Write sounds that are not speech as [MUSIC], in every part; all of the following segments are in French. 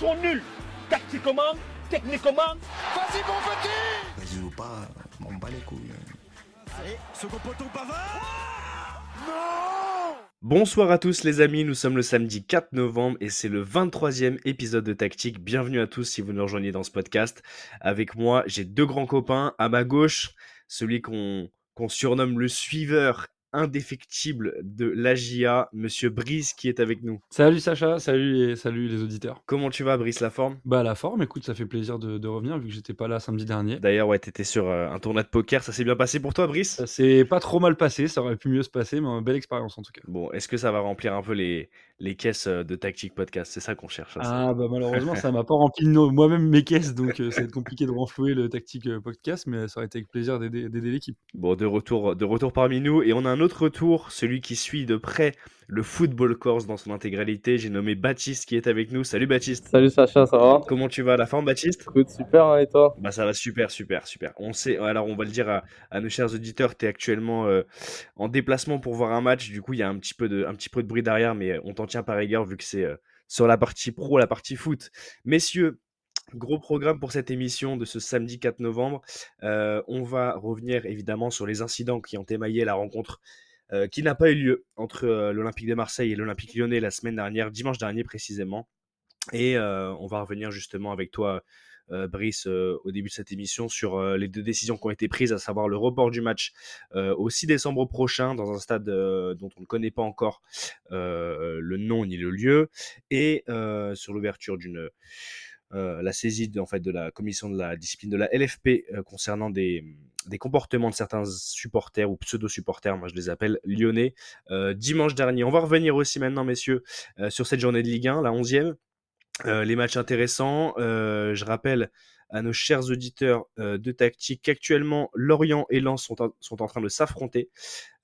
sont nuls. Tactiquement, techniquement. Vas-y, mon petit Vas-y ou pas, on bat les couilles. Allez, second poteau Pavard Non Bonsoir à tous les amis, nous sommes le samedi 4 novembre et c'est le 23e épisode de Tactique. Bienvenue à tous si vous nous rejoignez dans ce podcast. Avec moi, j'ai deux grands copains. À ma gauche, celui qu'on surnomme le suiveur indéfectible de l'AGIA, Monsieur Brice, qui est avec nous. Salut Sacha, salut et salut les auditeurs. Comment tu vas, Brice, la forme? Bah la forme, écoute, ça fait plaisir de, revenir vu que j'étais pas là samedi dernier. D'ailleurs, ouais, t'étais sur euh, un tournoi de poker, ça s'est bien passé pour toi, Brice? Ça s'est pas trop mal passé, ça aurait pu mieux se passer, mais une belle expérience en tout cas. Bon, est-ce que ça va remplir un peu les, les caisses euh, de Tactique Podcast C'est ça qu'on cherche. ah bah malheureusement, ça [LAUGHS] m'a pas rempli moi-même mes caisses, donc euh, ça va être compliqué de renflouer le Tactique Podcast, mais ça aurait été avec plaisir d'aider l'équipe. Bon, de retour, de retour parmi nous, et on a un autre retour celui qui suit de près le football course dans son intégralité. J'ai nommé Baptiste qui est avec nous. Salut Baptiste. Salut Sacha, ça va? Comment tu vas à la forme Baptiste? Écoute, super, hein, et toi? Bah ça va super, super, super. On sait, alors on va le dire à, nos chers auditeurs, tu es actuellement euh, en déplacement pour voir un match. Du coup, il y a un petit peu de, un petit peu de bruit derrière, mais on t'en tient par égard vu que c'est euh, sur la partie pro, la partie foot. Messieurs, Gros programme pour cette émission de ce samedi 4 novembre. Euh, on va revenir évidemment sur les incidents qui ont émaillé la rencontre euh, qui n'a pas eu lieu entre euh, l'Olympique de Marseille et l'Olympique lyonnais la semaine dernière, dimanche dernier précisément. Et euh, on va revenir justement avec toi, Brice, au début de cette émission sur les deux décisions qui ont été prises, à savoir le report du match au 6 décembre prochain dans un stade dont on ne connaît pas encore le nom ni le lieu, et sur l'ouverture d'une la saisie en fait de la commission de la discipline de la LFP concernant des, des, comportements de certains supporters ou pseudo supporters, moi je les appelle lyonnais, dimanche dernier. On va revenir aussi maintenant, messieurs, sur cette journée de Ligue 1, la 11e. les matchs intéressants. je rappelle à nos chers auditeurs de tactique qu'actuellement Lorient et Lens sont, sont en train de s'affronter.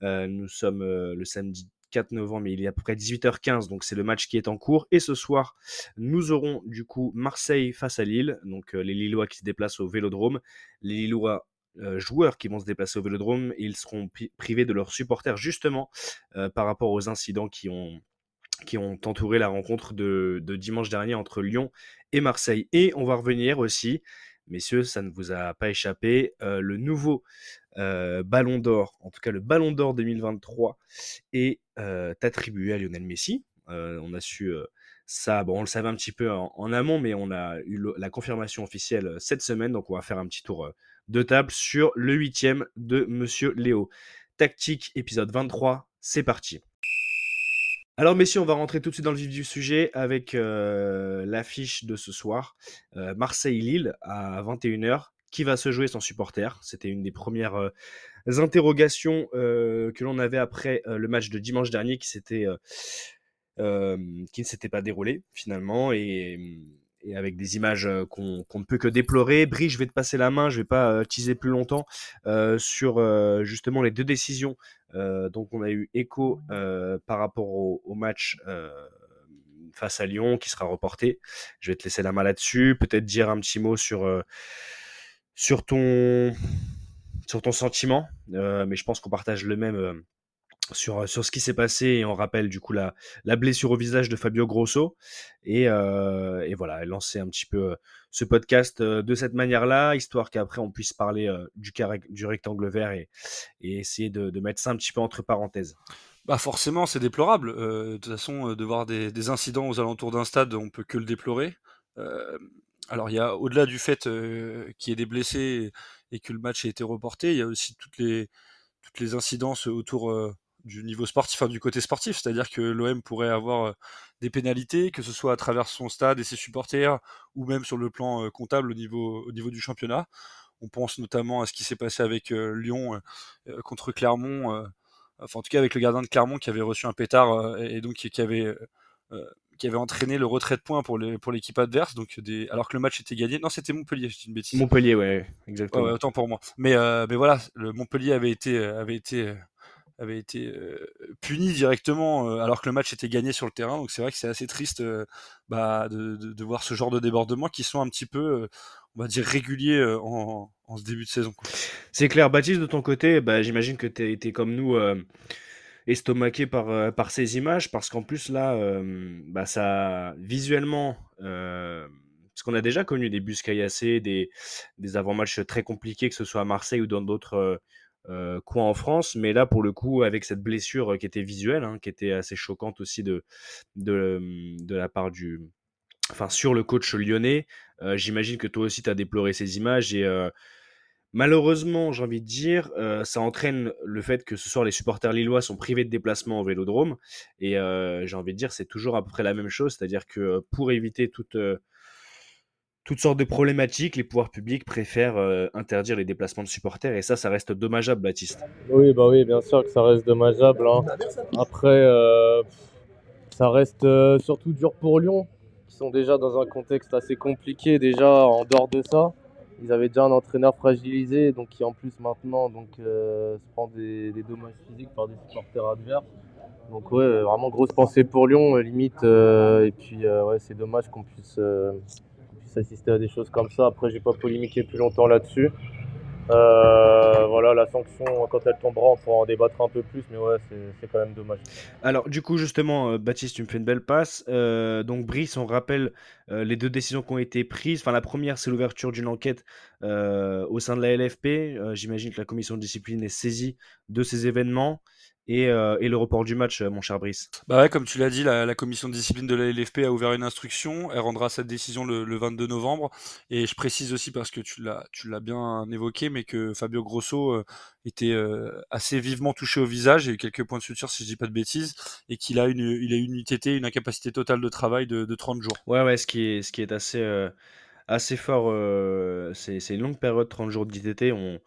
nous sommes le samedi 4 novembre, il est à peu près 18h15, donc c'est le match qui est en cours. Et ce soir, nous aurons du coup Marseille face à Lille, donc euh, les Lillois qui se déplacent au Vélodrome, les Lillois euh, joueurs qui vont se déplacer au Vélodrome, ils seront privés de leurs supporters justement euh, par rapport aux incidents qui ont qui ont entouré la rencontre de, dimanche dernier entre Lyon et Marseille. Et on va revenir aussi, messieurs, ça ne vous a pas échappé, le nouveau euh, Ballon d'Or, en tout cas le Ballon d'Or 2023, est euh, attribué à Lionel Messi. Euh, on a su ça, bon, on le savait un petit peu en, amont, mais on a eu la confirmation officielle cette semaine, donc on va faire un petit tour de table sur le huitième de Monsieur Léo. Tactique, épisode 23, c'est parti. Alors messieurs, on va rentrer tout de suite dans le vif du sujet avec l'affiche de ce soir. Marseille-Lille à 21h qui va se jouer sans supporter? C'était une des premières euh, interrogations euh, que l'on avait après euh, le match de dimanche dernier qui, qui ne s'était pas déroulé finalement et, avec des images qu'on ne peut que déplorer. Brie, je vais te passer la main, je ne vais pas teaser plus longtemps sur justement les deux décisions dont on a eu écho par rapport au, match face à Lyon qui sera reporté. Je vais te laisser la main là-dessus, peut-être dire un petit mot sur sur ton, sur ton sentiment, euh, mais je pense qu'on partage le même euh, sur, sur ce qui s'est passé et on rappelle du coup la, la blessure au visage de Fabio Grosso et, euh, et voilà, lancer un petit peu ce podcast de cette manière-là, histoire qu'après on puisse parler du, du rectangle vert et, essayer de, de, mettre ça un petit peu entre parenthèses. Bah forcément, c'est déplorable. de toute façon, de voir des, des incidents aux alentours d'un stade, on peut que le déplorer alors il y a au-delà du fait qu'il y ait des blessés et que le match ait été reporté, il y a aussi toutes les toutes les incidences autour du niveau sportif, enfin du côté sportif, c'est-à-dire que l'OM pourrait avoir des pénalités, que ce soit à travers son stade et ses supporters, ou même sur le plan comptable au niveau au niveau du championnat. On pense notamment à ce qui s'est passé avec Lyon contre Clermont, enfin en tout cas avec le gardien de Clermont qui avait reçu un pétard et donc qui avait qui avait entraîné le retrait de points pour l'équipe pour adverse, donc des, alors que le match était gagné. Non, c'était Montpellier, je dis une bêtise. Montpellier, ouais, exactement. autant pour moi. Mais, euh, mais voilà, le Montpellier avait été, avait été, avait été puni directement alors que le match était gagné sur le terrain. Donc c'est vrai que c'est assez triste bah, de, voir ce genre de débordements qui sont un petit peu, on va dire, réguliers en, en ce début de saison. C'est clair. Baptiste, de ton côté, bah, j'imagine que tu es, comme nous estomaqué par, par ces images parce qu'en plus là, bah, ça visuellement, parce qu'on a déjà connu des bus caillassés, des, des avant-matchs très compliqués, que ce soit à Marseille ou dans d'autres euh, euh, en France. Mais là, pour le coup, avec cette blessure qui était visuelle, hein, qui était assez choquante aussi de, de, de la part du. Enfin, sur le coach lyonnais, euh, j'imagine que toi aussi, tu as déploré ces images et. euh, Malheureusement, j'ai envie de dire, euh, ça entraîne le fait que ce soir les supporters lillois sont privés de déplacement au Vélodrome. Et euh, j'ai envie de dire, c'est toujours à peu près la même chose, c'est-à-dire que euh, pour éviter toute, euh, toutes sortes de problématiques, les pouvoirs publics préfèrent euh, interdire les déplacements de supporters. Et ça, ça reste dommageable, Baptiste. Oui, bah oui, bien sûr que ça reste dommageable. hein. Après, euh, ça reste euh, surtout dur pour Lyon, qui sont déjà dans un contexte assez compliqué déjà en dehors de ça. Ils avaient déjà un entraîneur fragilisé, donc qui en plus maintenant donc, se prend des, des dommages physiques par des supporters adverses. Donc ouais, vraiment grosse pensée pour Lyon, limite. et puis ouais, c'est dommage qu'on puisse, assister à des choses comme ça. Après, j'ai pas polémiqué plus longtemps là-dessus. Euh, voilà, la sanction, quand elle tombera, on pourra en débattre un peu plus, mais ouais, c'est quand même dommage. Alors, du coup, justement, euh, Baptiste, tu me fais une belle passe. Euh, donc, Brice, on rappelle les deux décisions qui ont été prises. Enfin, la première, c'est l'ouverture d'une enquête au sein de la LFP. J'imagine que la commission de discipline est saisie de ces événements et, euh, et le report du match, euh, mon cher Brice. Bah ouais, comme tu l'as dit, la, la commission de discipline de la LFP a ouvert une instruction. Elle rendra cette décision le, le 22 novembre. Et je précise aussi parce que tu l'as, bien évoqué, mais que Fabio Grosso euh, était euh, assez vivement touché au visage. Il y a eu quelques points de suture, si je dis pas de bêtises, et qu'il a une, il a une UTT, une incapacité totale de travail de, de 30 jours. Ouais, ouais, ce qui est, ce qui est assez, assez fort, euh, c'est c'est une longue période, 30 jours d'ITT. On,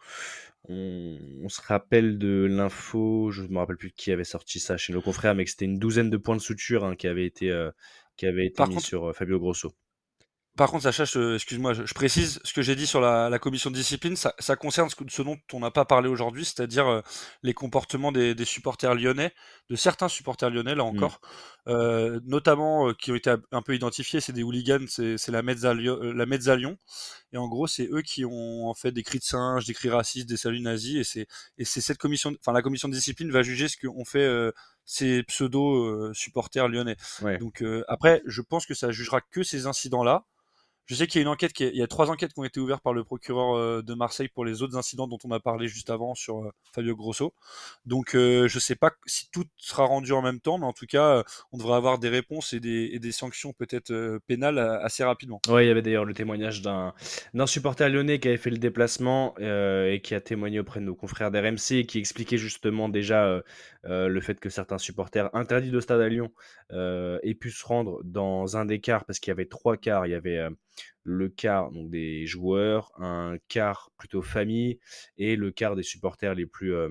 on, on se rappelle de l'info, je ne me rappelle plus qui avait sorti ça chez nos confrères, mais que c'était une douzaine de points de suture hein, qui avaient été, euh, qui avaient été Par mis contre, sur euh, Fabio Grosso. Par contre, Sacha, excuse-moi, je, je précise ce que j'ai dit sur la, la commission de discipline, ça, ça concerne ce, que- ce dont on n'a pas parlé aujourd'hui, c'est-à-dire euh, les comportements des, des supporters lyonnais, de certains supporters lyonnais, là Mm. encore, euh, notamment euh, qui ont été un peu identifiés, c'est des hooligans, c'est la Mezza la Mezza Lyon, et en gros, c'est eux qui ont en fait des cris de singe, des cris racistes, des saluts nazis, et c'est et c'est cette commission, enfin la commission de discipline va juger ce qu'ont fait ces pseudo supporters lyonnais. Ouais. Donc après, je pense que ça jugera que ces incidents-là. Je sais qu'il y a une enquête, qui trois enquêtes qui ont été ouvertes par le procureur euh, de Marseille pour les autres incidents dont on a parlé juste avant sur euh, Fabio Grosso. Donc euh, je sais pas si tout sera rendu en même temps, mais en tout cas, on devrait avoir des réponses et des, sanctions peut-être pénales assez rapidement. Ouais, il y avait d'ailleurs le témoignage d'un supporter lyonnais qui avait fait le déplacement et qui a témoigné auprès de nos confrères d'RMC et qui expliquait justement déjà le fait que certains supporters interdits de stade à Lyon aient pu se rendre dans un des quarts parce qu'il y avait trois quarts. Il y avait le quart des joueurs, un quart plutôt famille et le quart des supporters les plus euh,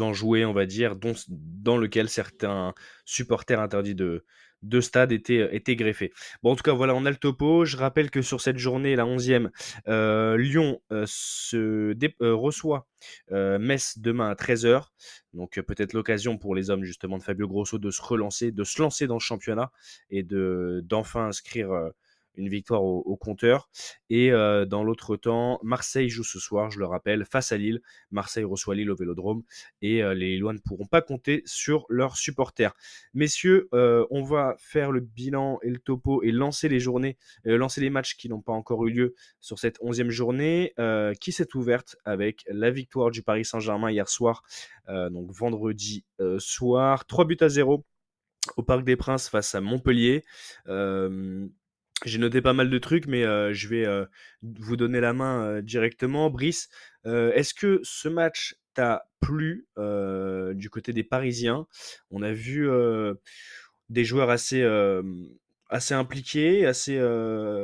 enjoués, on va dire, dans lequel certains supporters interdits de, de stade étaient, étaient greffés. Bon, en tout cas, voilà, on a le topo. Je rappelle que sur cette journée, la 11e, euh, Lyon euh, se euh, reçoit euh, Metz demain à 13h. Donc, euh, peut-être l'occasion pour les hommes, justement, de Fabio Grosso de se relancer, de se lancer dans le championnat et de, d'enfin inscrire euh, une victoire au, compteur. Et euh, dans l'autre temps, Marseille joue ce soir, je le rappelle, face à Lille. Marseille reçoit Lille au Vélodrome et euh, les Lillois ne pourront pas compter sur leurs supporters. Messieurs, euh, on va faire le bilan et le topo et lancer les journées, lancer les matchs qui n'ont pas encore eu lieu sur cette 11e journée qui s'est ouverte avec la victoire du Paris Saint-Germain hier soir, donc vendredi soir, 3 buts à 0 au Parc des Princes face à Montpellier. J'ai noté pas mal de trucs, mais je vais vous donner la main directement. Brice, est-ce que ce match t'a plu du côté des Parisiens? On a vu des joueurs assez, impliqués, assez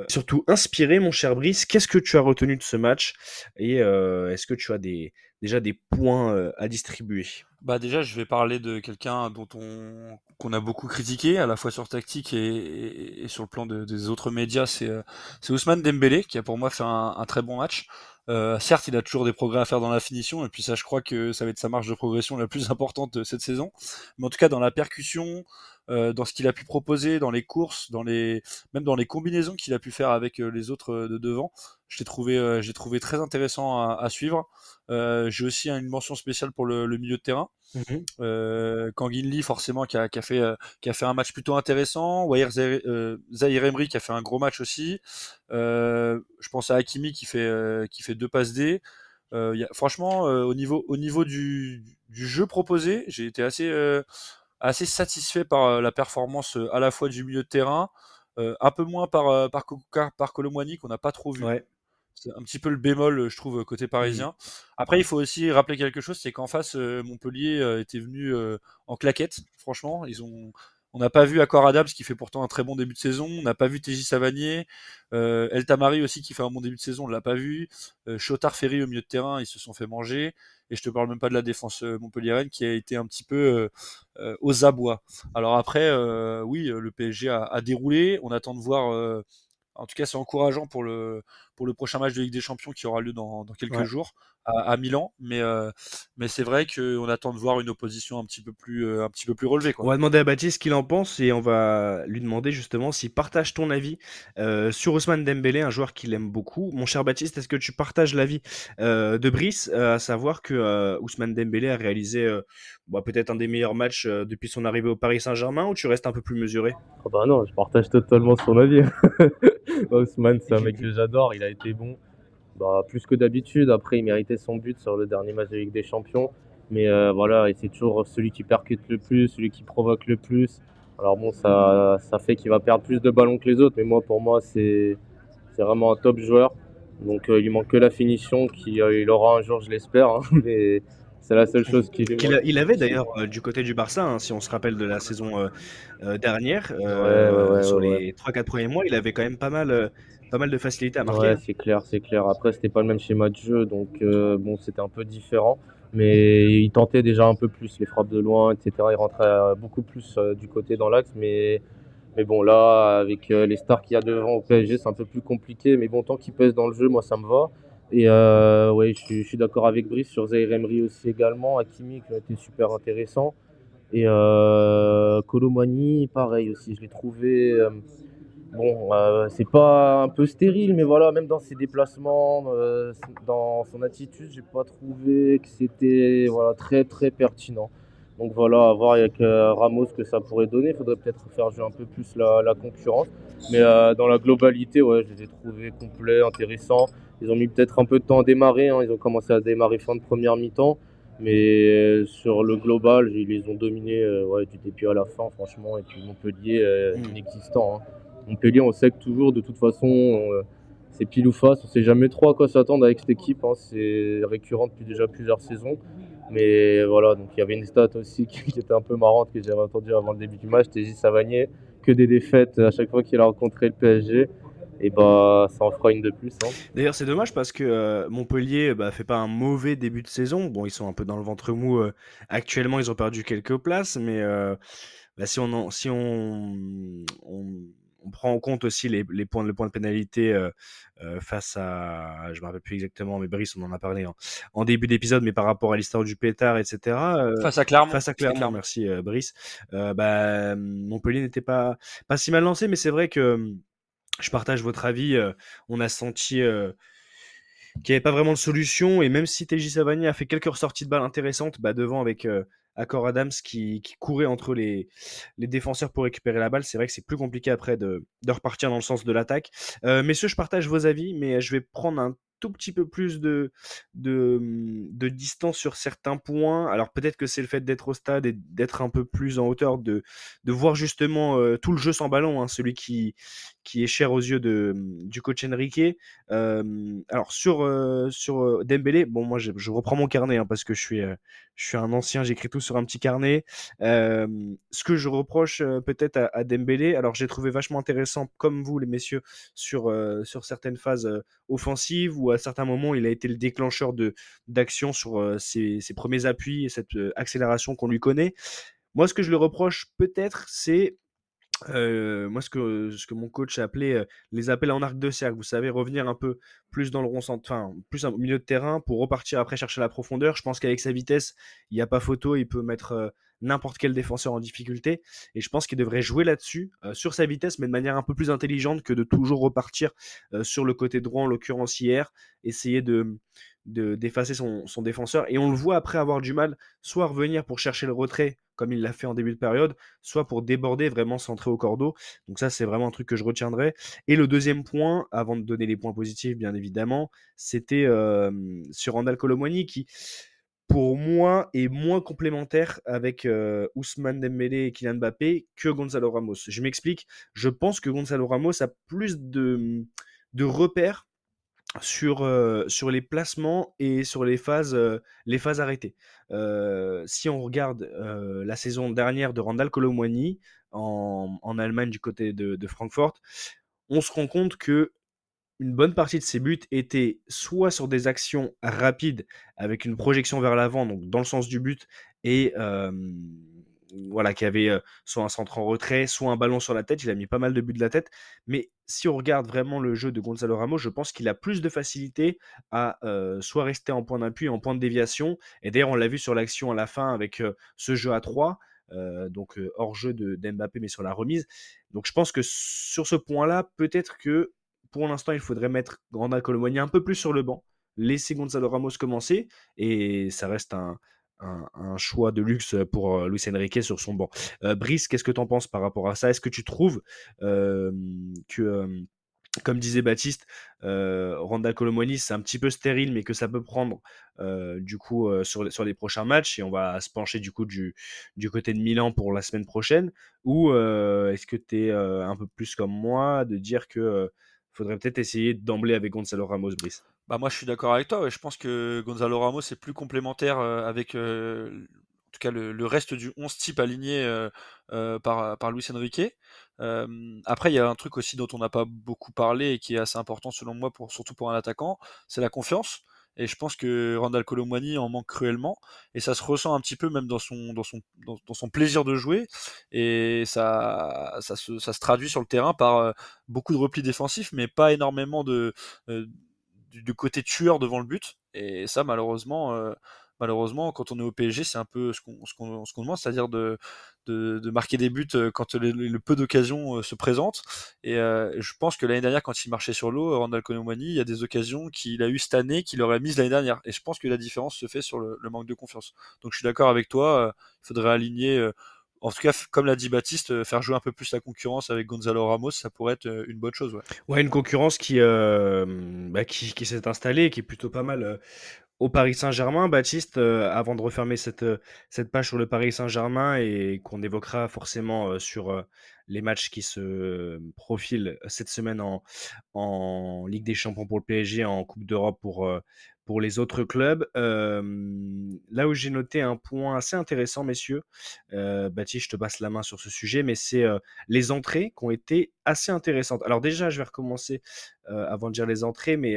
surtout inspirés, mon cher Brice. Qu'est-ce que tu as retenu de ce match? Et est-ce que tu as déjà des points à distribuer? Bah déjà, je vais parler de quelqu'un dont on qu'on a beaucoup critiqué, à la fois sur tactique et, et- et sur le plan de- des autres médias. C'est euh, c'est Ousmane Dembélé qui a pour moi fait un, un très bon match. Euh, certes, il a toujours des progrès à faire dans la finition, et puis ça, je crois que ça va être sa marge de progression la plus [LAUGHS] importante de cette saison. Mais en tout cas, dans la percussion, dans ce qu'il a pu proposer, dans les courses, dans les, même dans les combinaisons qu'il a pu faire avec les autres de devant. Je l'ai trouvé, j'ai trouvé très intéressant à, suivre. j'ai aussi une mention spéciale pour le, milieu de terrain. Mmh Kanginli, forcément, qui a, fait, qui a fait un match plutôt intéressant. Wayer Zahir Emery, qui a fait un gros match aussi. je pense à Hakimi, qui fait, qui fait deux passes D. Euh, franchement, euh, au niveau, au niveau du, du jeu proposé, j'ai été assez, euh, assez satisfait par la performance à la fois du milieu de terrain, un peu moins par, par, par Colomwani qu'on n'a pas trop vu. C'est un petit peu le bémol, je trouve, côté parisien. Mmh. Après, il faut aussi rappeler quelque chose, c'est qu'en face, Montpellier était venu en claquette. Franchement, ils ont, on n'a pas vu Accor Adams qui fait pourtant un très bon début de saison. On n'a pas vu TJ Savanier. Euh, El Tamari aussi qui fait un bon début de saison, on l'a pas vu. Euh, Ferry au milieu de terrain, ils se sont fait manger. Et je te parle même pas de la défense euh, montpelliéraine qui a été un petit peu euh, aux abois. Alors après, oui, le PSG a, déroulé. On attend de voir. en tout cas, c'est encourageant pour le, pour le prochain match de Ligue des Champions qui aura lieu dans, quelques jours à, Milan, mais, euh, mais c'est vrai qu'on attend de voir une opposition un petit peu plus, euh, un petit peu plus relevée. Quoi. On va demander à Baptiste ce qu'il en pense et on va lui demander justement s'il partage ton avis euh, sur Ousmane Dembélé, un joueur qu'il aime beaucoup. Mon cher Baptiste, est-ce que tu partages l'avis de Brice, à savoir que Ousmane Dembélé a réalisé bah, peut-être un des meilleurs matchs depuis son arrivée au Paris Saint-Germain ou tu restes un peu plus mesuré? Ah bah non, je partage totalement son avis. [LAUGHS] Ousmane, c'est un mec que j'adore, il a été bon. Bah, plus que d'habitude. Après, il méritait son but sur le dernier match de Ligue des Champions. Mais euh, voilà, et c'est toujours celui qui percute le plus, celui qui provoque le plus. Alors bon, ça, ça fait qu'il va perdre plus de ballons que les autres. Mais moi, pour moi, c'est vraiment un top joueur. Donc euh, il manque que la finition, qu'il euh, il aura un jour, je l'espère. Hein. [LAUGHS] mais c'est la seule chose qu'il qu il avait d'ailleurs du côté du Barça, hein, si on se rappelle de la saison dernière, sur les 3-4 premiers mois, il avait quand même pas mal pas mal de facilité à marquer. Ouais, c'est clair, c'est clair. Après, c'était pas le même schéma de jeu, donc euh, bon, c'était un peu différent. Mais il tentait déjà un peu plus les frappes de loin, etc. Il rentrait euh, beaucoup plus euh, du côté dans l'axe, mais mais bon, là, avec les stars qu'il y a devant au PSG, c'est un peu plus compliqué. Mais bon, tant qu'il pèse dans le jeu, moi, ça me va. Et euh, ouais, je, suis d'accord avec Brice sur Zaire Emery aussi également. Hakimi qui a été super intéressant. Et euh, Colomani, pareil aussi. Je l'ai trouvé. Bon, euh, c'est pas un peu stérile, mais voilà, même dans ses déplacements, euh, dans son attitude, j'ai pas trouvé que c'était voilà, très très pertinent. Donc voilà, à voir avec euh, Ramos ce que ça pourrait donner. Il faudrait peut-être faire jouer un peu plus la, concurrence. Mais dans la globalité, ouais, je les ai trouvés complets, intéressants. Ils ont mis peut-être un peu de temps à démarrer. Hein. Ils ont commencé à démarrer fin de première mi-temps. Mais sur le global, ils les ont dominés ouais, du début à la fin, franchement. Et puis Montpellier, mmh. inexistant. Hein. Montpellier, on sait que toujours, de toute façon, euh, c'est pile ou face. On sait jamais trop à quoi s'attendre avec cette équipe. Hein. C'est récurrent depuis déjà plusieurs saisons. Mais voilà, donc il y avait une stat aussi [LAUGHS] qui, était un peu marrante que j'avais entendu avant le début du match. TJ Savanier, que des défaites à chaque fois qu'il a rencontré le PSG. Et bah, ça en fera une de plus. Hein. D'ailleurs, c'est dommage parce que euh, Montpellier bah, fait pas un mauvais début de saison. Bon, ils sont un peu dans le ventre mou euh, actuellement. Ils ont perdu quelques places, mais bah, si on, si on, on on prend en compte aussi les, points, le point de pénalité euh, euh, face à, je me rappelle plus exactement, mais Brice, on en a parlé en, début d'épisode, mais par rapport à l'histoire du pétard, etc. Euh, face à Clermont. Face à Clermont, merci Brice. bah, Montpellier n'était pas, pas si mal lancé, mais c'est vrai que je partage votre avis. on a senti qu'il n'y avait pas vraiment de solution, et même si TJ Savani a fait quelques sorties de balles intéressantes, bah, devant avec Accor Adams qui, courait entre les, défenseurs pour récupérer la balle. C'est vrai que c'est plus compliqué après de, repartir dans le sens de l'attaque. Euh, messieurs, je partage vos avis, mais je vais prendre un tout petit peu plus de, distance sur certains points. Alors peut-être que c'est le fait d'être au stade et d'être un peu plus en hauteur, de, voir justement euh, tout le jeu sans ballon, hein, celui qui, est cher aux yeux de, du coach Enrique. Euh, alors sur, euh, sur Dembélé, bon moi je, je reprends mon carnet hein, parce que je suis, je suis un ancien, j'écris tout sur un petit carnet. ce que je reproche peut-être à, à, Dembélé, alors j'ai trouvé vachement intéressant comme vous les messieurs sur, sur certaines phases offensives ou à certains moments, il a été le déclencheur d'action sur euh, ses, premiers appuis et cette accélération qu'on lui connaît. Moi, ce que je le reproche peut-être, c'est euh, moi, ce que, ce que mon coach a appelé euh, les appels en arc de cercle, vous savez, revenir un peu plus dans le rond, enfin, plus au milieu de terrain pour repartir après chercher la profondeur. Je pense qu'avec sa vitesse, il n'y a pas photo, il peut mettre euh, n'importe quel défenseur en difficulté. Et je pense qu'il devrait jouer là-dessus, sur sa vitesse, mais de manière un peu plus intelligente que de toujours repartir sur le côté droit, en l'occurrence hier, essayer de d'effacer son, son, défenseur. Et on le voit après avoir du mal, soit revenir pour chercher le retrait, comme il l'a fait en début de période, soit pour déborder, vraiment centrer au cordeau. Donc ça, c'est vraiment un truc que je retiendrai. Et le deuxième point, avant de donner les points positifs, bien évidemment, c'était sur Randall Colomwani qui, pour moi, est moins complémentaire avec euh, Ousmane Dembélé et Kylian Mbappé que Gonzalo Ramos. Je m'explique. Je pense que Gonzalo Ramos a plus de, de repères sur, sur les placements et sur les phases, les phases arrêtées. Si on regarde la saison dernière de Randall Colomwani en, en, Allemagne du côté de, de, Francfort, on se rend compte que une bonne partie de ses buts étaient soit sur des actions rapides avec une projection vers l'avant, donc dans le sens du but, et voilà, qui avait soit un centre en retrait, soit un ballon sur la tête. Il a mis pas mal de buts de la tête. Mais si on regarde vraiment le jeu de Gonzalo Ramos, je pense qu'il a plus de facilité à soit rester en point d'appui, en point de déviation. Et d'ailleurs, on l'a vu sur l'action à la fin avec ce jeu à 3. donc hors jeu de d'Mbappé mais sur la remise. Donc je pense que sur ce point-là, peut-être que pour l'instant il faudrait mettre Granda un peu plus sur le banc, laisser Gonzalo Ramos commencer et ça reste un, un, choix de luxe pour euh, Luis Enrique sur son banc. Euh, Brice, qu'est-ce que tu en penses par rapport à ça? Est-ce que tu trouves que comme disait Baptiste, euh, Randa c'est un petit peu stérile, mais que ça peut prendre du coup sur, les prochains matchs. Et on va se pencher du coup du, du côté de Milan pour la semaine prochaine? Ou est-ce que tu es un peu plus comme moi de dire que faudrait peut-être essayer d'emblée avec Gonzalo Ramos, Brice? Bah moi je suis d'accord avec toi. Je pense que Gonzalo Ramos est plus complémentaire euh, avec euh, en tout cas le, reste du 11 type aligné euh, par, par Luis Enrique. après il y a un truc aussi dont on n'a pas beaucoup parlé et qui est assez important selon moi, pour, surtout pour un attaquant, c'est la confiance. Et je pense que Randall Colomwani en manque cruellement. Et ça se ressent un petit peu même dans son, dans son, dans, son plaisir de jouer. Et ça, ça, se, ça se traduit sur le terrain par beaucoup de replis défensifs, mais pas énormément de, du, côté tueur devant le but. Et ça, malheureusement, euh, malheureusement, quand on est au PSG, c'est un peu ce qu'on ce qu'on demande, c'est-à-dire de, de, marquer des buts euh, quand le, peu d'occasions euh, se présentent. Et je pense que l'année dernière, quand il marchait sur l'eau, Randall Colomani, il y a des occasions qu'il a eu cette année qu'il aurait mises l'année dernière. Et je pense que la différence se fait sur le, le manque de confiance. Donc je suis d'accord avec toi, il faudrait aligner en tout cas, comme l'a dit Baptiste, euh, faire jouer un peu plus la concurrence avec Gonzalo Ramos, ça pourrait être euh, une bonne chose. Ouais, ouais une concurrence qui, euh, bah, qui, s'est installée, qui est plutôt pas mal au Paris Saint-Germain. Baptiste, avant de refermer cette, cette page sur le Paris Saint-Germain et qu'on évoquera forcément sur les matchs qui se profilent cette semaine en, en Ligue des Champions pour le PSG, en Coupe d'Europe pour pour les autres clubs. là où j'ai noté un point assez intéressant, messieurs, euh, Baptiste, je te passe la main sur ce sujet, mais c'est les entrées qui ont été assez intéressantes. Alors déjà, je vais recommencer avant de dire les entrées, mais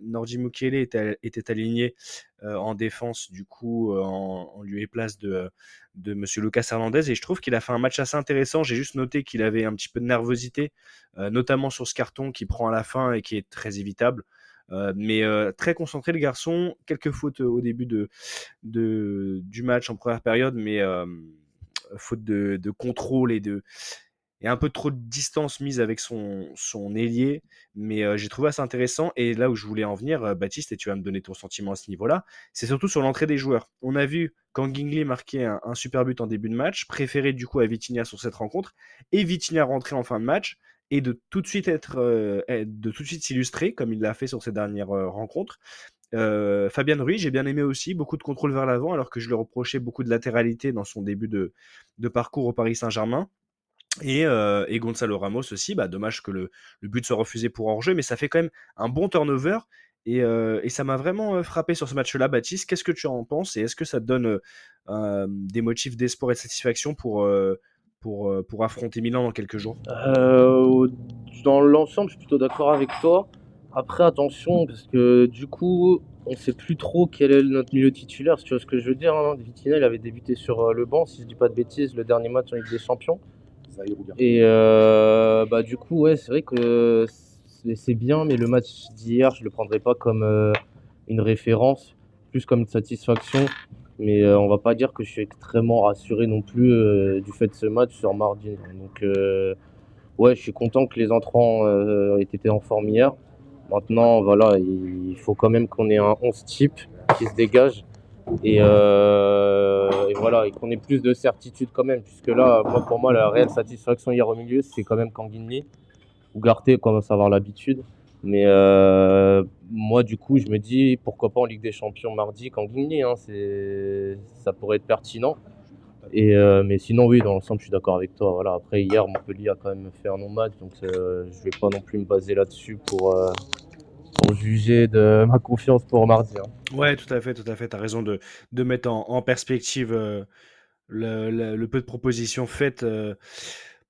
Nordi Mukele était, aligné en défense, du coup, en, lieu et place de, de Monsieur Lucas Hernandez, et je trouve qu'il a fait un match assez intéressant. J'ai juste noté qu'il avait un petit peu de nervosité, notamment sur ce carton qui prend à la fin et qui est très évitable. Euh, mais euh, très concentré le garçon, quelques fautes au début de, du match en première période, mais euh, faute de, de, contrôle et de et un peu trop de distance mise avec son, son ailier, mais j'ai trouvé assez intéressant. Et là où je voulais en venir, Baptiste, et tu vas me donner ton sentiment à ce niveau-là, c'est surtout sur l'entrée des joueurs. On a vu quand Gingley marquait un, un, super but en début de match, préféré du coup à Vitinha sur cette rencontre, et Vitinha rentré en fin de match, et de tout de suite être, euh, de tout de suite s'illustrer comme il l'a fait sur ses dernières euh, rencontres. Euh, Fabien Ruiz, j'ai bien aimé aussi, beaucoup de contrôle vers l'avant, alors que je lui reprochais beaucoup de latéralité dans son début de, de parcours au Paris Saint-Germain. Et, et, Gonzalo Ramos aussi, bah, dommage que le, le, but soit refusé pour hors-jeu, mais ça fait quand même un bon turnover. Et, et ça m'a vraiment frappé sur ce match-là, Baptiste. Qu'est-ce que tu en penses? Et est-ce que ça te donne des motifs d'espoir et de satisfaction pour, pour, euh, pour affronter Milan dans quelques jours euh, Dans l'ensemble, je suis plutôt d'accord avec toi. Après, attention, parce que du coup, on ne sait plus trop quel est notre milieu titulaire, si tu vois ce que je veux dire. Hein. Vitina, il avait débuté sur euh, le banc, si je ne dis pas de bêtises, le dernier match en Ligue des Champions. Et euh, bah, du coup, ouais, c'est vrai que c'est bien, mais le match d'hier, je le prendrais pas comme euh, une référence, plus comme une satisfaction. Mais euh, on va pas dire que je suis extrêmement rassuré non plus euh, du fait de ce match sur mardi. Donc, euh, ouais, je suis content que les entrants aient été en forme hier. Maintenant, voilà, il faut quand même qu'on ait un 11 type qui se dégage et, voilà, et qu'on ait plus de certitude quand même, puisque là, moi, pour moi, la réelle satisfaction hier au milieu, c'est quand même Kanguinli. Ougarté commence à avoir l'habitude. Mais euh, moi, du coup, je me dis, pourquoi pas en Ligue des Champions mardi, Kanguinli, hein, c'est, ça pourrait être pertinent. Et, euh, mais sinon, oui, dans l'ensemble, je suis d'accord avec toi. Voilà. Après, hier, Montpellier a quand même fait un non-match, donc euh, je vais pas non plus me baser là-dessus pour, euh, juger de [LAUGHS] ma confiance pour mardi. hein. Ouais, tout à fait, tout à fait. Tu as raison de, de mettre en, perspective le, peu de propositions faites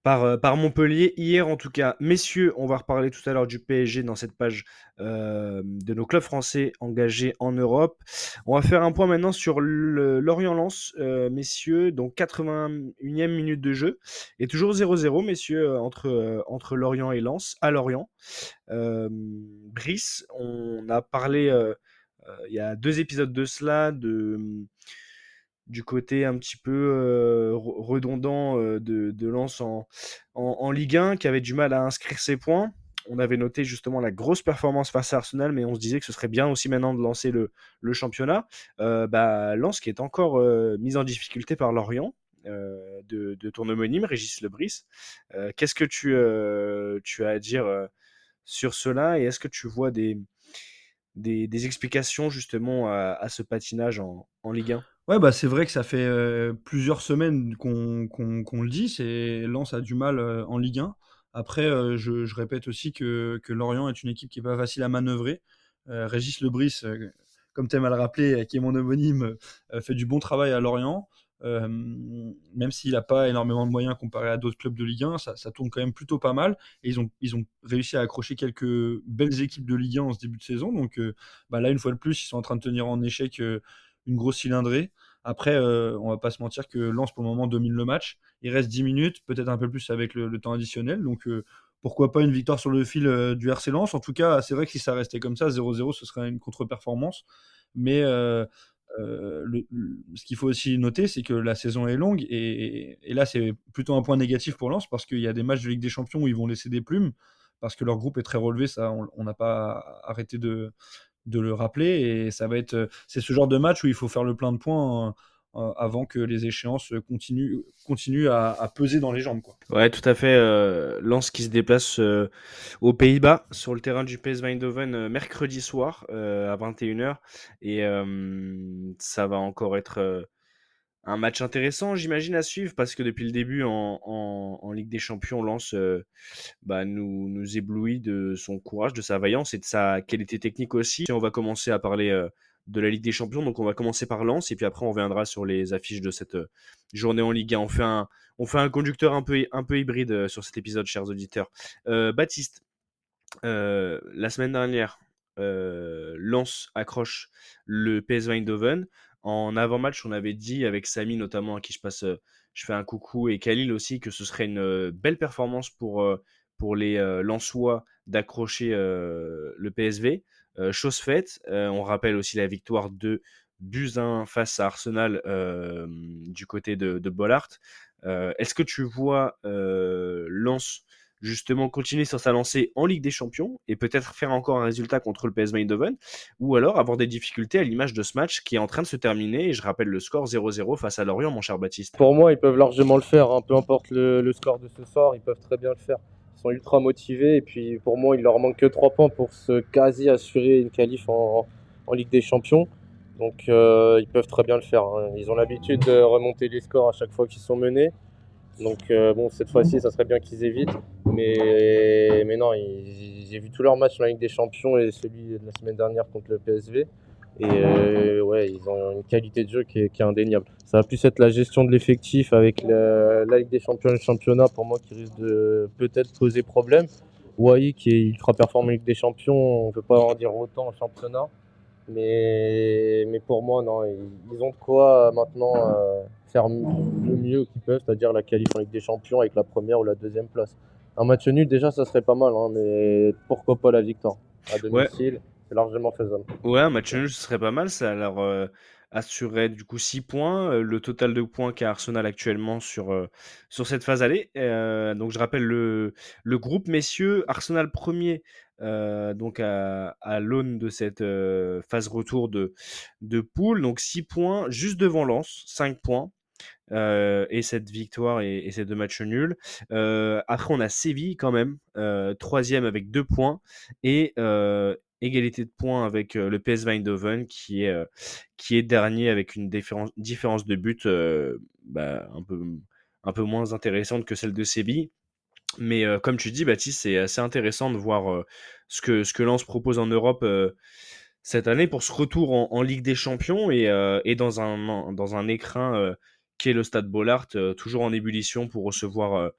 par, euh, par Montpellier hier en tout cas. Messieurs, on va reparler tout à l'heure du PSG dans cette page euh, de nos clubs français engagés en Europe. On va faire un point maintenant sur le- Lorient-Lens, euh, messieurs, donc 81e minute de jeu et toujours 0-0, messieurs, euh, entre, Lorient et Lens, à Lorient. Brice, on a parlé il y a deux épisodes de cela, de, du côté un petit peu euh, re- redondant euh, de, de Lens en, Ligue 1, qui avait du mal à inscrire ses points. On avait noté justement la grosse performance face à Arsenal, mais on se disait que ce serait bien aussi maintenant de lancer le, championnat. Euh, bah, Lens qui est encore euh, mise en difficulté par Lorient. de, ton homonyme, Régis Lebris. Qu'est-ce que tu, as à dire sur cela et est-ce que tu vois des, explications justement à, ce patinage en Ligue 1 Ouais, bah c'est vrai que ça fait euh, plusieurs semaines qu'on qu'on le dit, c'est Lens a du mal euh, en Ligue 1. Après, euh, je, je répète aussi que, que Lorient est une équipe qui est pas facile à manœuvrer. Régis Lebris, euh, comme tu aimes à le rappeler, qui est mon homonyme, fait du bon travail à Lorient. Même s'il n'a pas énormément de moyens comparé à d'autres clubs de Ligue 1, ça, tourne quand même plutôt pas mal. Et ils ont, ils ont réussi à accrocher quelques belles équipes de Ligue 1 en ce début de saison. Donc bah là, une fois de plus, ils sont en train de tenir en échec une grosse cylindrée. Après, euh, on va pas se mentir que Lens pour le moment domine le match. Il reste 10 minutes, peut-être un peu plus avec le, temps additionnel. Donc euh, pourquoi pas une victoire sur le fil euh, du RC Lens. En tout cas, c'est vrai que si ça restait comme ça, 0-0, ce serait une contre-performance. Mais euh, ce qu'il faut aussi noter, c'est que la saison est longue. Et, là, c'est plutôt un point négatif pour Lens parce qu'il y a des matchs de Ligue des Champions où ils vont laisser des plumes. Parce que leur groupe est très relevé, ça, on n'a pas arrêté de, de le rappeler. Et ça va être, euh, c'est ce genre de match où il faut faire le plein de points euh, euh, avant que les échéances continuent, continuent à, peser dans les jambes. Quoi. Ouais, tout à fait. Euh, Lens qui se déplace aux Pays-Bas sur le terrain du PSV Eindhoven mercredi soir à 21h. Et ça va encore être un match intéressant, j'imagine, à suivre parce que depuis le début en, en- Ligue des Champions, Lens euh, bah, nous, nous éblouit de son courage, de sa vaillance et de sa qualité technique aussi. Et on va commencer à parler euh, de la Ligue des Champions, donc on va commencer par Lens et puis après on reviendra sur les affiches de cette euh, journée en Ligue 1. On fait un, on fait un conducteur un peu, un peu hybride sur cet épisode, chers auditeurs. Baptiste, la semaine dernière, Lens accroche le PSV Eindhoven. En avant-match, on avait dit avec Samy notamment, à qui je passe, euh, je fais un coucou, et Khalil aussi, que ce serait une euh, belle performance pour, euh, pour les Lensois d'accrocher le PSV. Chose faite, on rappelle aussi la victoire de Buzyn face à Arsenal du côté de, de Bollard. Est-ce que tu vois Lens justement continuer sur sa lancée en Ligue des Champions et peut-être faire encore un résultat contre le PSV Eindhoven ou alors avoir des difficultés à l'image de ce match qui est en train de se terminer et je rappelle le score 0-0 face à Lorient mon cher Baptiste. Pour moi, ils peuvent largement le faire, hein. peu importe le, score de ce soir, ils peuvent très bien le faire. Ils sont ultra motivés et puis pour moi, il leur manque que 3 points pour se quasi assurer une qualif en, en Ligue des Champions. Donc euh, ils peuvent très bien le faire. hein. Ils ont l'habitude de remonter les scores à chaque fois qu'ils sont menés. Donc euh, bon, cette fois-ci, ça serait bien qu'ils évitent. Mais, mais non, j'ai vu tous leurs matchs en Ligue des Champions et celui de la semaine dernière contre le PSV. Et euh, ouais, ils ont une qualité de jeu qui est, qui est indéniable. Ça va plus être la gestion de l'effectif avec la, la Ligue des Champions et le championnat pour moi qui risque de peut-être poser problème. Wai qui est ultra performant en Ligue des Champions, on ne peut pas en dire autant en championnat. Mais, mais pour moi, non, ils, ont de quoi euh, maintenant faire le mieux qu'ils peuvent, c'est-à-dire la qualif en Ligue des Champions avec la première ou la deuxième place. Un match nul, déjà, ça serait pas mal, hein, mais pourquoi pas la victoire À domicile, c'est largement faisable. Ouais, un match nul, ce serait pas mal. Ça leur euh, assurerait du coup 6 points, euh, le total de points qu'a Arsenal actuellement sur, euh, sur cette phase aller. donc je rappelle le, le groupe, messieurs. Arsenal premier donc à, à l'aune de cette phase retour de, de poule. Donc 6 points, juste devant Lens, 5 points. Et cette victoire et, ces deux matchs nuls. après, on a Séville quand même, troisième avec deux points et égalité de points avec le PS Eindhoven qui est, qui est dernier avec une différence, différence de but bah, un, peu, un peu moins intéressante que celle de Séville. Mais comme tu dis, Baptiste, c'est assez intéressant de voir ce, que, ce que Lens propose en Europe cette année pour ce retour en, Ligue des Champions et, et dans, un, dans un écrin qui est le Stade Bollard, toujours en ébullition pour recevoir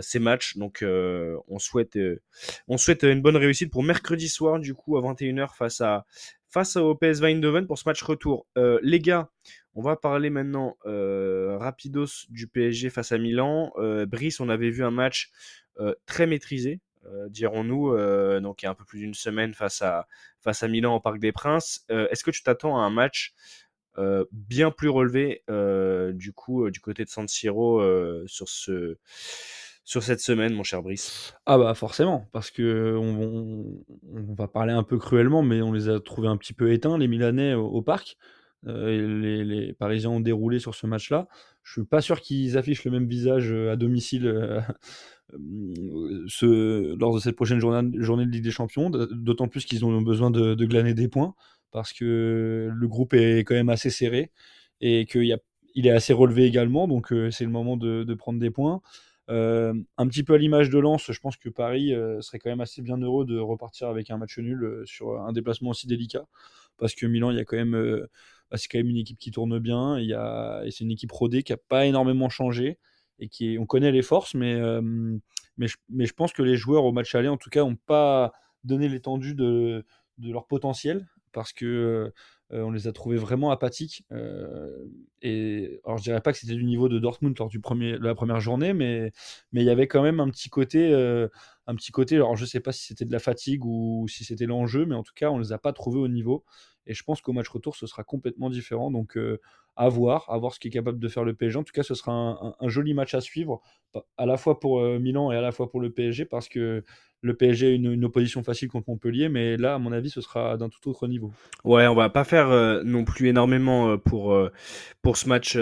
ces matchs. Donc on, souhaite, une bonne réussite pour mercredi soir, du coup, à 21h face, à, face au PSV Eindhoven pour ce match retour. les gars, on va parler maintenant euh, rapidos du PSG face à Milan. Euh, Brice, on avait vu un match euh, très maîtrisé, dirons-nous, donc il y a un peu plus d'une semaine face à Milan au Parc des Princes. Est-ce que tu t'attends à un match bien plus relevé du coup du côté de San Siro sur ce sur cette semaine, mon cher Brice Ah bah forcément, parce que on, va parler un peu cruellement, mais on les a trouvés un petit peu éteints, les Milanais, au parc. Euh, les, Parisiens ont déroulé sur ce match-là. Je suis pas sûr qu'ils affichent le même visage euh, à domicile euh, [LAUGHS] lors de cette prochaine journée de Ligue des Champions, d'autant plus qu'ils ont besoin de, glaner des points parce que le groupe est quand même assez serré et qu'il il est assez relevé également, donc c'est le moment de, prendre des points. un petit peu à l'image de Lens, je pense que Paris serait quand même assez bien heureux de repartir avec un match nul sur un déplacement aussi délicat, parce que Milan, il y a quand même bah, c'est quand même une équipe qui tourne bien. Et c'est une équipe rodée qui n'a pas énormément changé et qui on connaît les forces, mais, euh, je, pense que les joueurs au match aller, en tout cas, n'ont pas donné l'étendue de, leur potentiel parce que on les a trouvés vraiment apathiques. Et alors je dirais pas que c'était du niveau de Dortmund lors du premier, de la première journée, mais mais il y avait quand même un petit côté, un petit côté. Alors je sais pas si c'était de la fatigue ou si c'était l'enjeu, mais en tout cas on les a pas trouvés au niveau. Et je pense qu'au match retour, ce sera complètement différent. Donc, à voir, à voir ce qu'est capable de faire le PSG. En tout cas, ce sera un, joli match à suivre, à la fois pour euh, Milan et à la fois pour le PSG, parce que le PSG a une, opposition facile contre Montpellier, mais là, à mon avis, ce sera d'un tout autre niveau. Ouais, on va pas faire euh, non plus énormément pour, pour ce match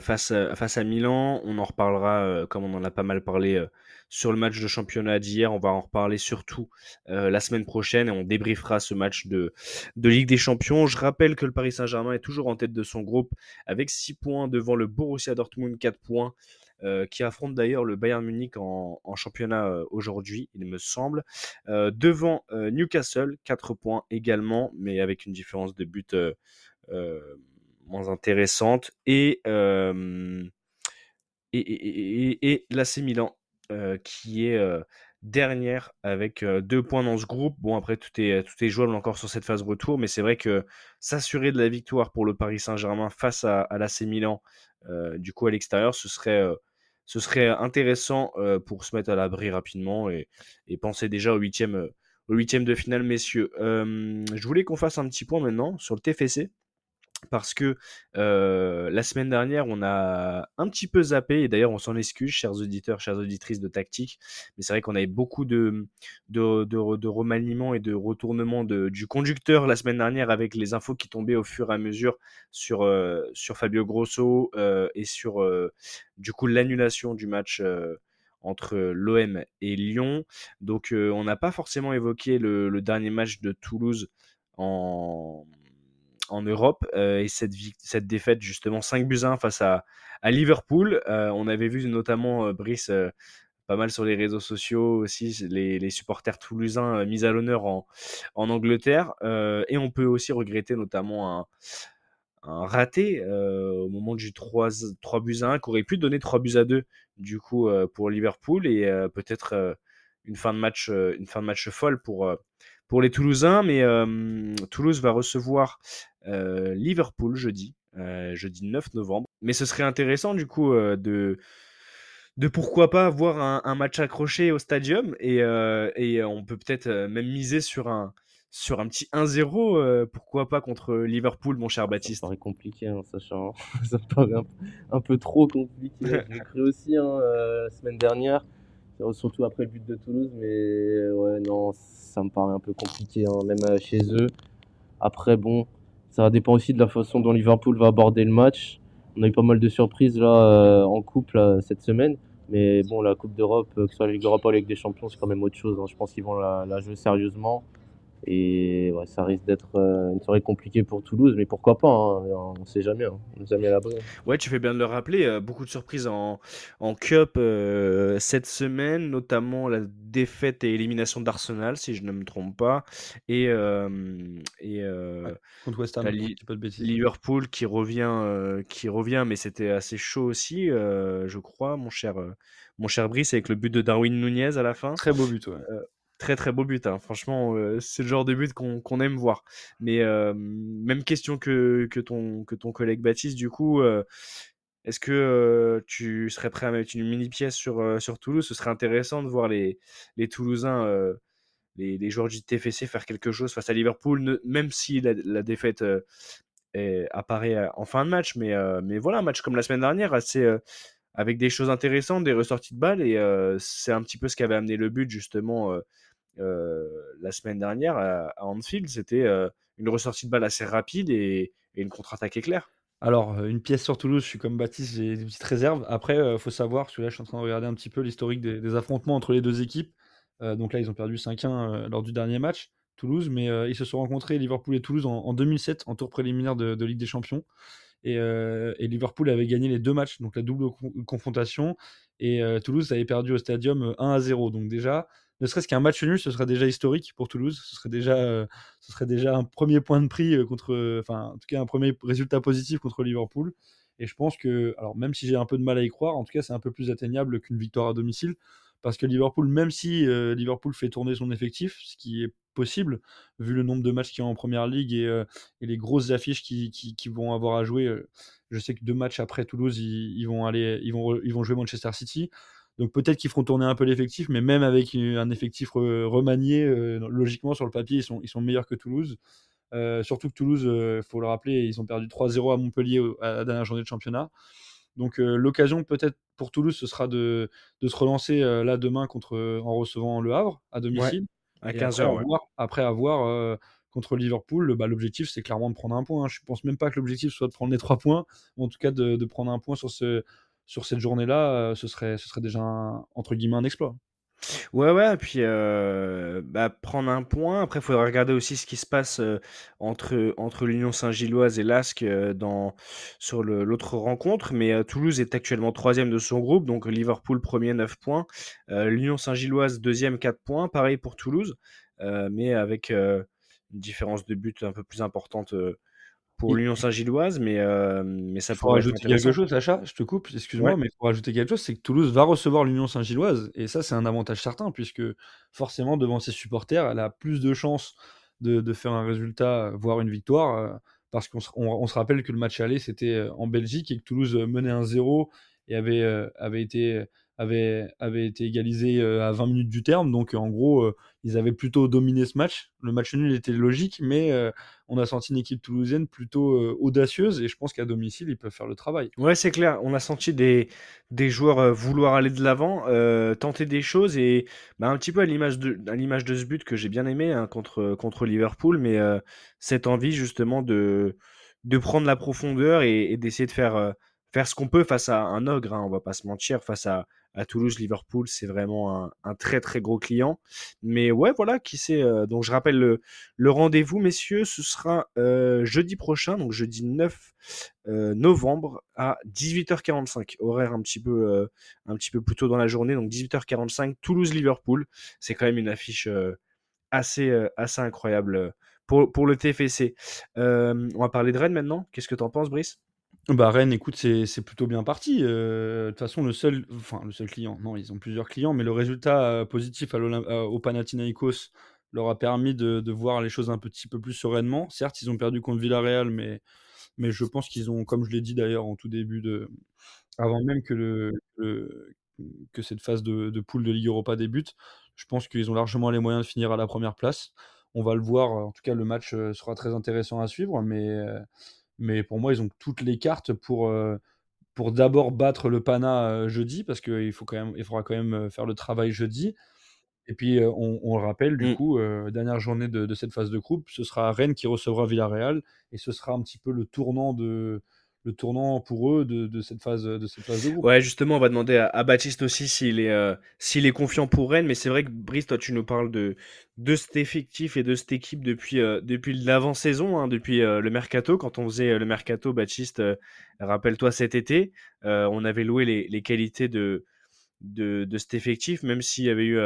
face, face à Milan. On en reparlera, comme on en a pas mal parlé sur le match de championnat d'hier. On va en reparler surtout euh, la semaine prochaine et on débriefera ce match de, de Ligue des Champions. Je rappelle que le Paris Saint-Germain est toujours en tête de son groupe avec 6 points devant le Borussia Dortmund, 4 points. Euh, qui affronte d'ailleurs le Bayern Munich en, championnat euh, aujourd'hui, il me semble. devant Newcastle, 4 points également, mais avec une différence de but moins intéressante. Et, et, et, et, l'AC Milan euh, qui est euh, dernière avec deux points dans ce groupe. Bon, après, tout est, tout est jouable encore sur cette phase retour, mais c'est vrai que s'assurer de la victoire pour le Paris Saint-Germain face à, à l'AC Milan, du coup à l'extérieur, ce serait, intéressant pour se mettre à l'abri rapidement et, et, penser déjà au huitième, au huitième de finale, messieurs. je voulais qu'on fasse un petit point maintenant sur le TFC parce que la semaine dernière, on a un petit peu zappé, et d'ailleurs on s'en excuse, chers auditeurs, chères auditrices de tactique, mais c'est vrai qu'on avait beaucoup de, de, de, remaniements et de retournements du conducteur la semaine dernière avec les infos qui tombaient au fur et à mesure sur, sur Fabio Grosso et sur du coup l'annulation du match entre l'OM et Lyon. Donc on n'a pas forcément évoqué le dernier match de Toulouse en en Europe euh, et cette, cette défaite justement 5 buts 1 face à, Liverpool. Euh, on avait vu notamment euh, Brice pas mal sur les réseaux sociaux aussi, les, supporters toulousains mis à l'honneur en, Angleterre. et on peut aussi regretter notamment un, raté au moment du 3, 3 buts à 1 qui aurait pu donner 3 buts à 2 du coup pour Liverpool et peut-être une fin de match une fin de match folle pour pour les Toulousains mais Toulouse va recevoir Liverpool jeudi jeudi 9 novembre. Mais ce serait intéressant du coup de de pourquoi pas avoir un, match accroché au stadium et, et on peut peut-être même miser sur un, sur un petit 1-0, pourquoi pas contre Liverpool, mon cher Baptiste Ça paraît compliqué, hein, sachant. [LAUGHS] ça paraît un, peu trop compliqué. [LAUGHS] J'ai cru aussi hein, la semaine dernière, surtout après le but de Toulouse, mais ouais, non, ça me paraît un peu compliqué, hein, même chez eux. Après, bon, ça dépend aussi de la façon dont Liverpool va aborder le match. On a eu pas mal de surprises là en coupe cette semaine. Mais bon, la Coupe d'Europe, que ce soit la Ligue Europa ou la Ligue des Champions, c'est quand même autre chose. Je pense qu'ils vont la jouer sérieusement. Et ouais, ça risque d'être euh, une soirée compliquée pour Toulouse, mais pourquoi pas hein, On ne sait jamais, hein, on n'est jamais à l'abri. Ouais, tu fais bien de le rappeler. Euh, beaucoup de surprises en, en Cup euh, cette semaine, notamment la défaite et élimination d'Arsenal, si je ne me trompe pas. Et, et contre West Ham, Liverpool qui revient, qui revient, mais c'était assez chaud aussi, je crois, mon cher, mon cher Brice, avec le but de Darwin Nunez à la fin. Très beau but, ouais. Très très beau but, hein. franchement, euh, c'est le genre de but qu'on aime voir. Mais euh, même question que, ton, que ton collègue Baptiste, du coup, euh, est-ce que tu serais prêt à mettre une mini pièce sur, sur Toulouse? Ce serait intéressant de voir les, les Toulousains, les, les, joueurs du TFC faire quelque chose face à Liverpool, même si la, défaite apparaît en fin de match. Mais, mais voilà, un match comme la semaine dernière, assez avec des choses intéressantes, des ressorties de balles, et c'est un petit peu ce qui avait amené le but justement la semaine dernière à, Anfield. C'était une ressortie de balle assez rapide et, une contre-attaque éclair. Alors, une pièce sur Toulouse, je suis comme Baptiste, j'ai des petites réserves. Après, il faut savoir, parce que là, je suis en train de regarder un petit peu l'historique des, affrontements entre les deux équipes. donc là, ils ont perdu 5-1 lors du dernier match, Toulouse, mais ils se sont rencontrés, Liverpool et Toulouse, en, 2007, en tour préliminaire de, Ligue des Champions. Et, Liverpool avait gagné les deux matchs, donc la double confrontation. Et Toulouse avait perdu au stadium 1 à 0. Donc déjà, ne serait-ce qu'un match nul, ce serait déjà historique pour Toulouse. Ce serait déjà, euh, ce serait déjà un premier point de prix euh, contre, enfin, en tout cas, un premier résultat positif contre Liverpool. Et je pense que, alors même si j'ai un peu de mal à y croire, en tout cas, c'est un peu plus atteignable qu'une victoire à domicile. Parce que Liverpool, même si euh, Liverpool fait tourner son effectif, ce qui est possible, vu le nombre de matchs qu'il y a en première ligue et, les grosses affiches qui, vont avoir à jouer. je sais que deux matchs après Toulouse, ils, vont aller, ils vont, ils vont jouer Manchester City. Donc peut-être qu'ils feront tourner un peu l'effectif, mais même avec un effectif remanié, euh, logiquement sur le papier, ils sont, ils sont meilleurs que Toulouse. Euh, surtout que Toulouse, il euh, faut le rappeler, ils ont perdu 3-0 à Montpellier à la dernière journée de championnat. Donc l'occasion peut-être pour Toulouse, ce sera de, se relancer là demain contre, en recevant le Havre à domicile. à 15h. Après, avoir, contre Liverpool, bah, l'objectif c'est clairement de prendre un point. Hein. Je ne pense même pas que l'objectif soit de prendre les trois points, ou en tout cas de, de prendre un point sur ce, sur cette journée-là, euh, ce, serait, ce serait déjà un, entre guillemets un exploit. Ouais, ouais, et puis euh, bah, prendre un point. Après, il faudra regarder aussi ce qui se passe euh, entre, entre l'Union Saint-Gilloise et l'ASC dans, sur l'autre rencontre. Mais Toulouse est actuellement troisième de son groupe, donc Liverpool premier 9 points. L'Union Saint-Gilloise deuxième 4 points, pareil pour Toulouse, mais avec une différence de but un peu plus importante pour l'Union Saint-Gilloise, mais, euh, mais ça pourrait rajouter quelque chose, Sacha, je te coupe, excuse-moi, mais pour rajouter quelque chose, c'est que Toulouse va recevoir l'Union Saint-Gilloise, et ça, c'est un avantage certain, puisque forcément, devant ses supporters, elle a plus de chances de, de faire un résultat, voire une victoire, euh, parce qu'on se, on, se rappelle que le match aller, c'était euh, en Belgique, et que Toulouse menait un 0 et avait, avait été avait, avait été égalisé euh, à 20 minutes du terme. Donc, en gros, euh, ils avaient plutôt dominé ce match. Le match nul était logique, mais euh, on a senti une équipe toulousaine plutôt audacieuse et je pense qu'à domicile, ils peuvent faire le travail. Ouais, c'est clair. On a senti des, des joueurs vouloir aller de l'avant, tenter des choses et bah, un petit peu à l'image de, de ce but que j'ai bien aimé hein, contre, contre Liverpool, mais cette envie justement de, de prendre la profondeur et, d'essayer de faire, faire ce qu'on peut face à un ogre, hein, on va pas se mentir, face à, Toulouse, Liverpool, c'est vraiment un, très très gros client. Mais ouais, voilà, qui sait. Euh, donc je rappelle le, rendez-vous, messieurs, ce sera euh, jeudi prochain, donc jeudi 9 euh, novembre à 18h45, horaire un petit peu un petit peu plus tôt dans la journée, donc 18h45, Toulouse-Liverpool. C'est quand même une affiche assez assez incroyable pour, pour le TFC. on va parler de Rennes maintenant. Qu'est-ce que tu en penses, Brice? Bah, Rennes, écoute, c'est plutôt bien parti. Euh, de toute façon, le seul, enfin, le seul client, non, ils ont plusieurs clients, mais le résultat euh, positif à euh, au Panathinaikos leur a permis de, de voir les choses un petit peu plus sereinement. Certes, ils ont perdu contre Villarreal, mais mais je pense qu'ils ont, comme je l'ai dit d'ailleurs en tout début de avant même que le que cette phase de de poule de Ligue Europa débute, je pense qu'ils ont largement les moyens de finir à la première place. On va le voir, en tout cas le match, sera très intéressant à suivre, mais mais pour moi, ils ont toutes les cartes pour, heu, pour d'abord battre le Pana, heu, jeudi parce qu'il faudra quand même, heu, faire le travail jeudi et puis, on on le rappelle du Mmh. coup, dernière journée de de cette phase de groupe, ce sera Rennes qui recevra Villarreal et ce sera un petit peu le tournant de le tournant pour eux de cette phase, de cette phase de groupe. Ouais, justement, on va demander à, Baptiste aussi s'il est, euh, est confiant pour Rennes. Mais c'est vrai que Brice, toi, tu nous parles de, de cet effectif et de cette équipe depuis, euh, depuis l'avant-saison, hein, depuis euh, le mercato. Quand on faisait le mercato, Baptiste, rappelle-toi cet été, on avait loué les, les qualités de, de, de cet effectif, même s'il y avait eu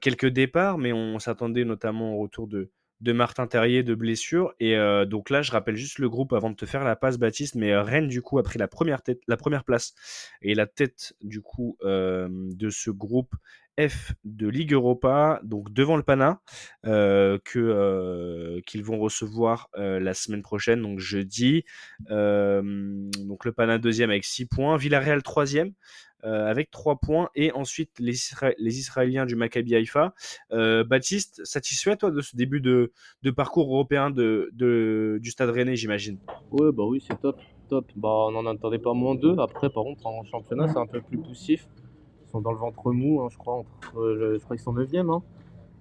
quelques départs, mais on s'attendait notamment au retour de, de Martin Terrier de blessure. Et euh, donc là, je rappelle juste le groupe avant de te faire la passe, Baptiste. Mais euh, Rennes, du coup, a pris la première, tête, la première place et la tête, du coup, euh, de ce groupe F de Ligue Europa, donc devant le Pana, euh, que euh, qu'ils vont recevoir euh, la semaine prochaine, donc jeudi. Donc le Pana deuxième avec 6 points, Villarreal troisième avec 3 points, et ensuite les, Isra- les Israéliens du Maccabi Haïfa. Baptiste, satisfait toi de ce début de, de parcours européen de, de- du Stade Rennais, j'imagine? Ouais, bah oui, c'est top. Top. Bah, on n'en attendait pas moins d'eux. Après, par contre, en championnat, c'est un peu plus poussif. Sont dans le ventre mou, hein, je crois. Entre, euh, je crois qu'ils sont 9e. Hein.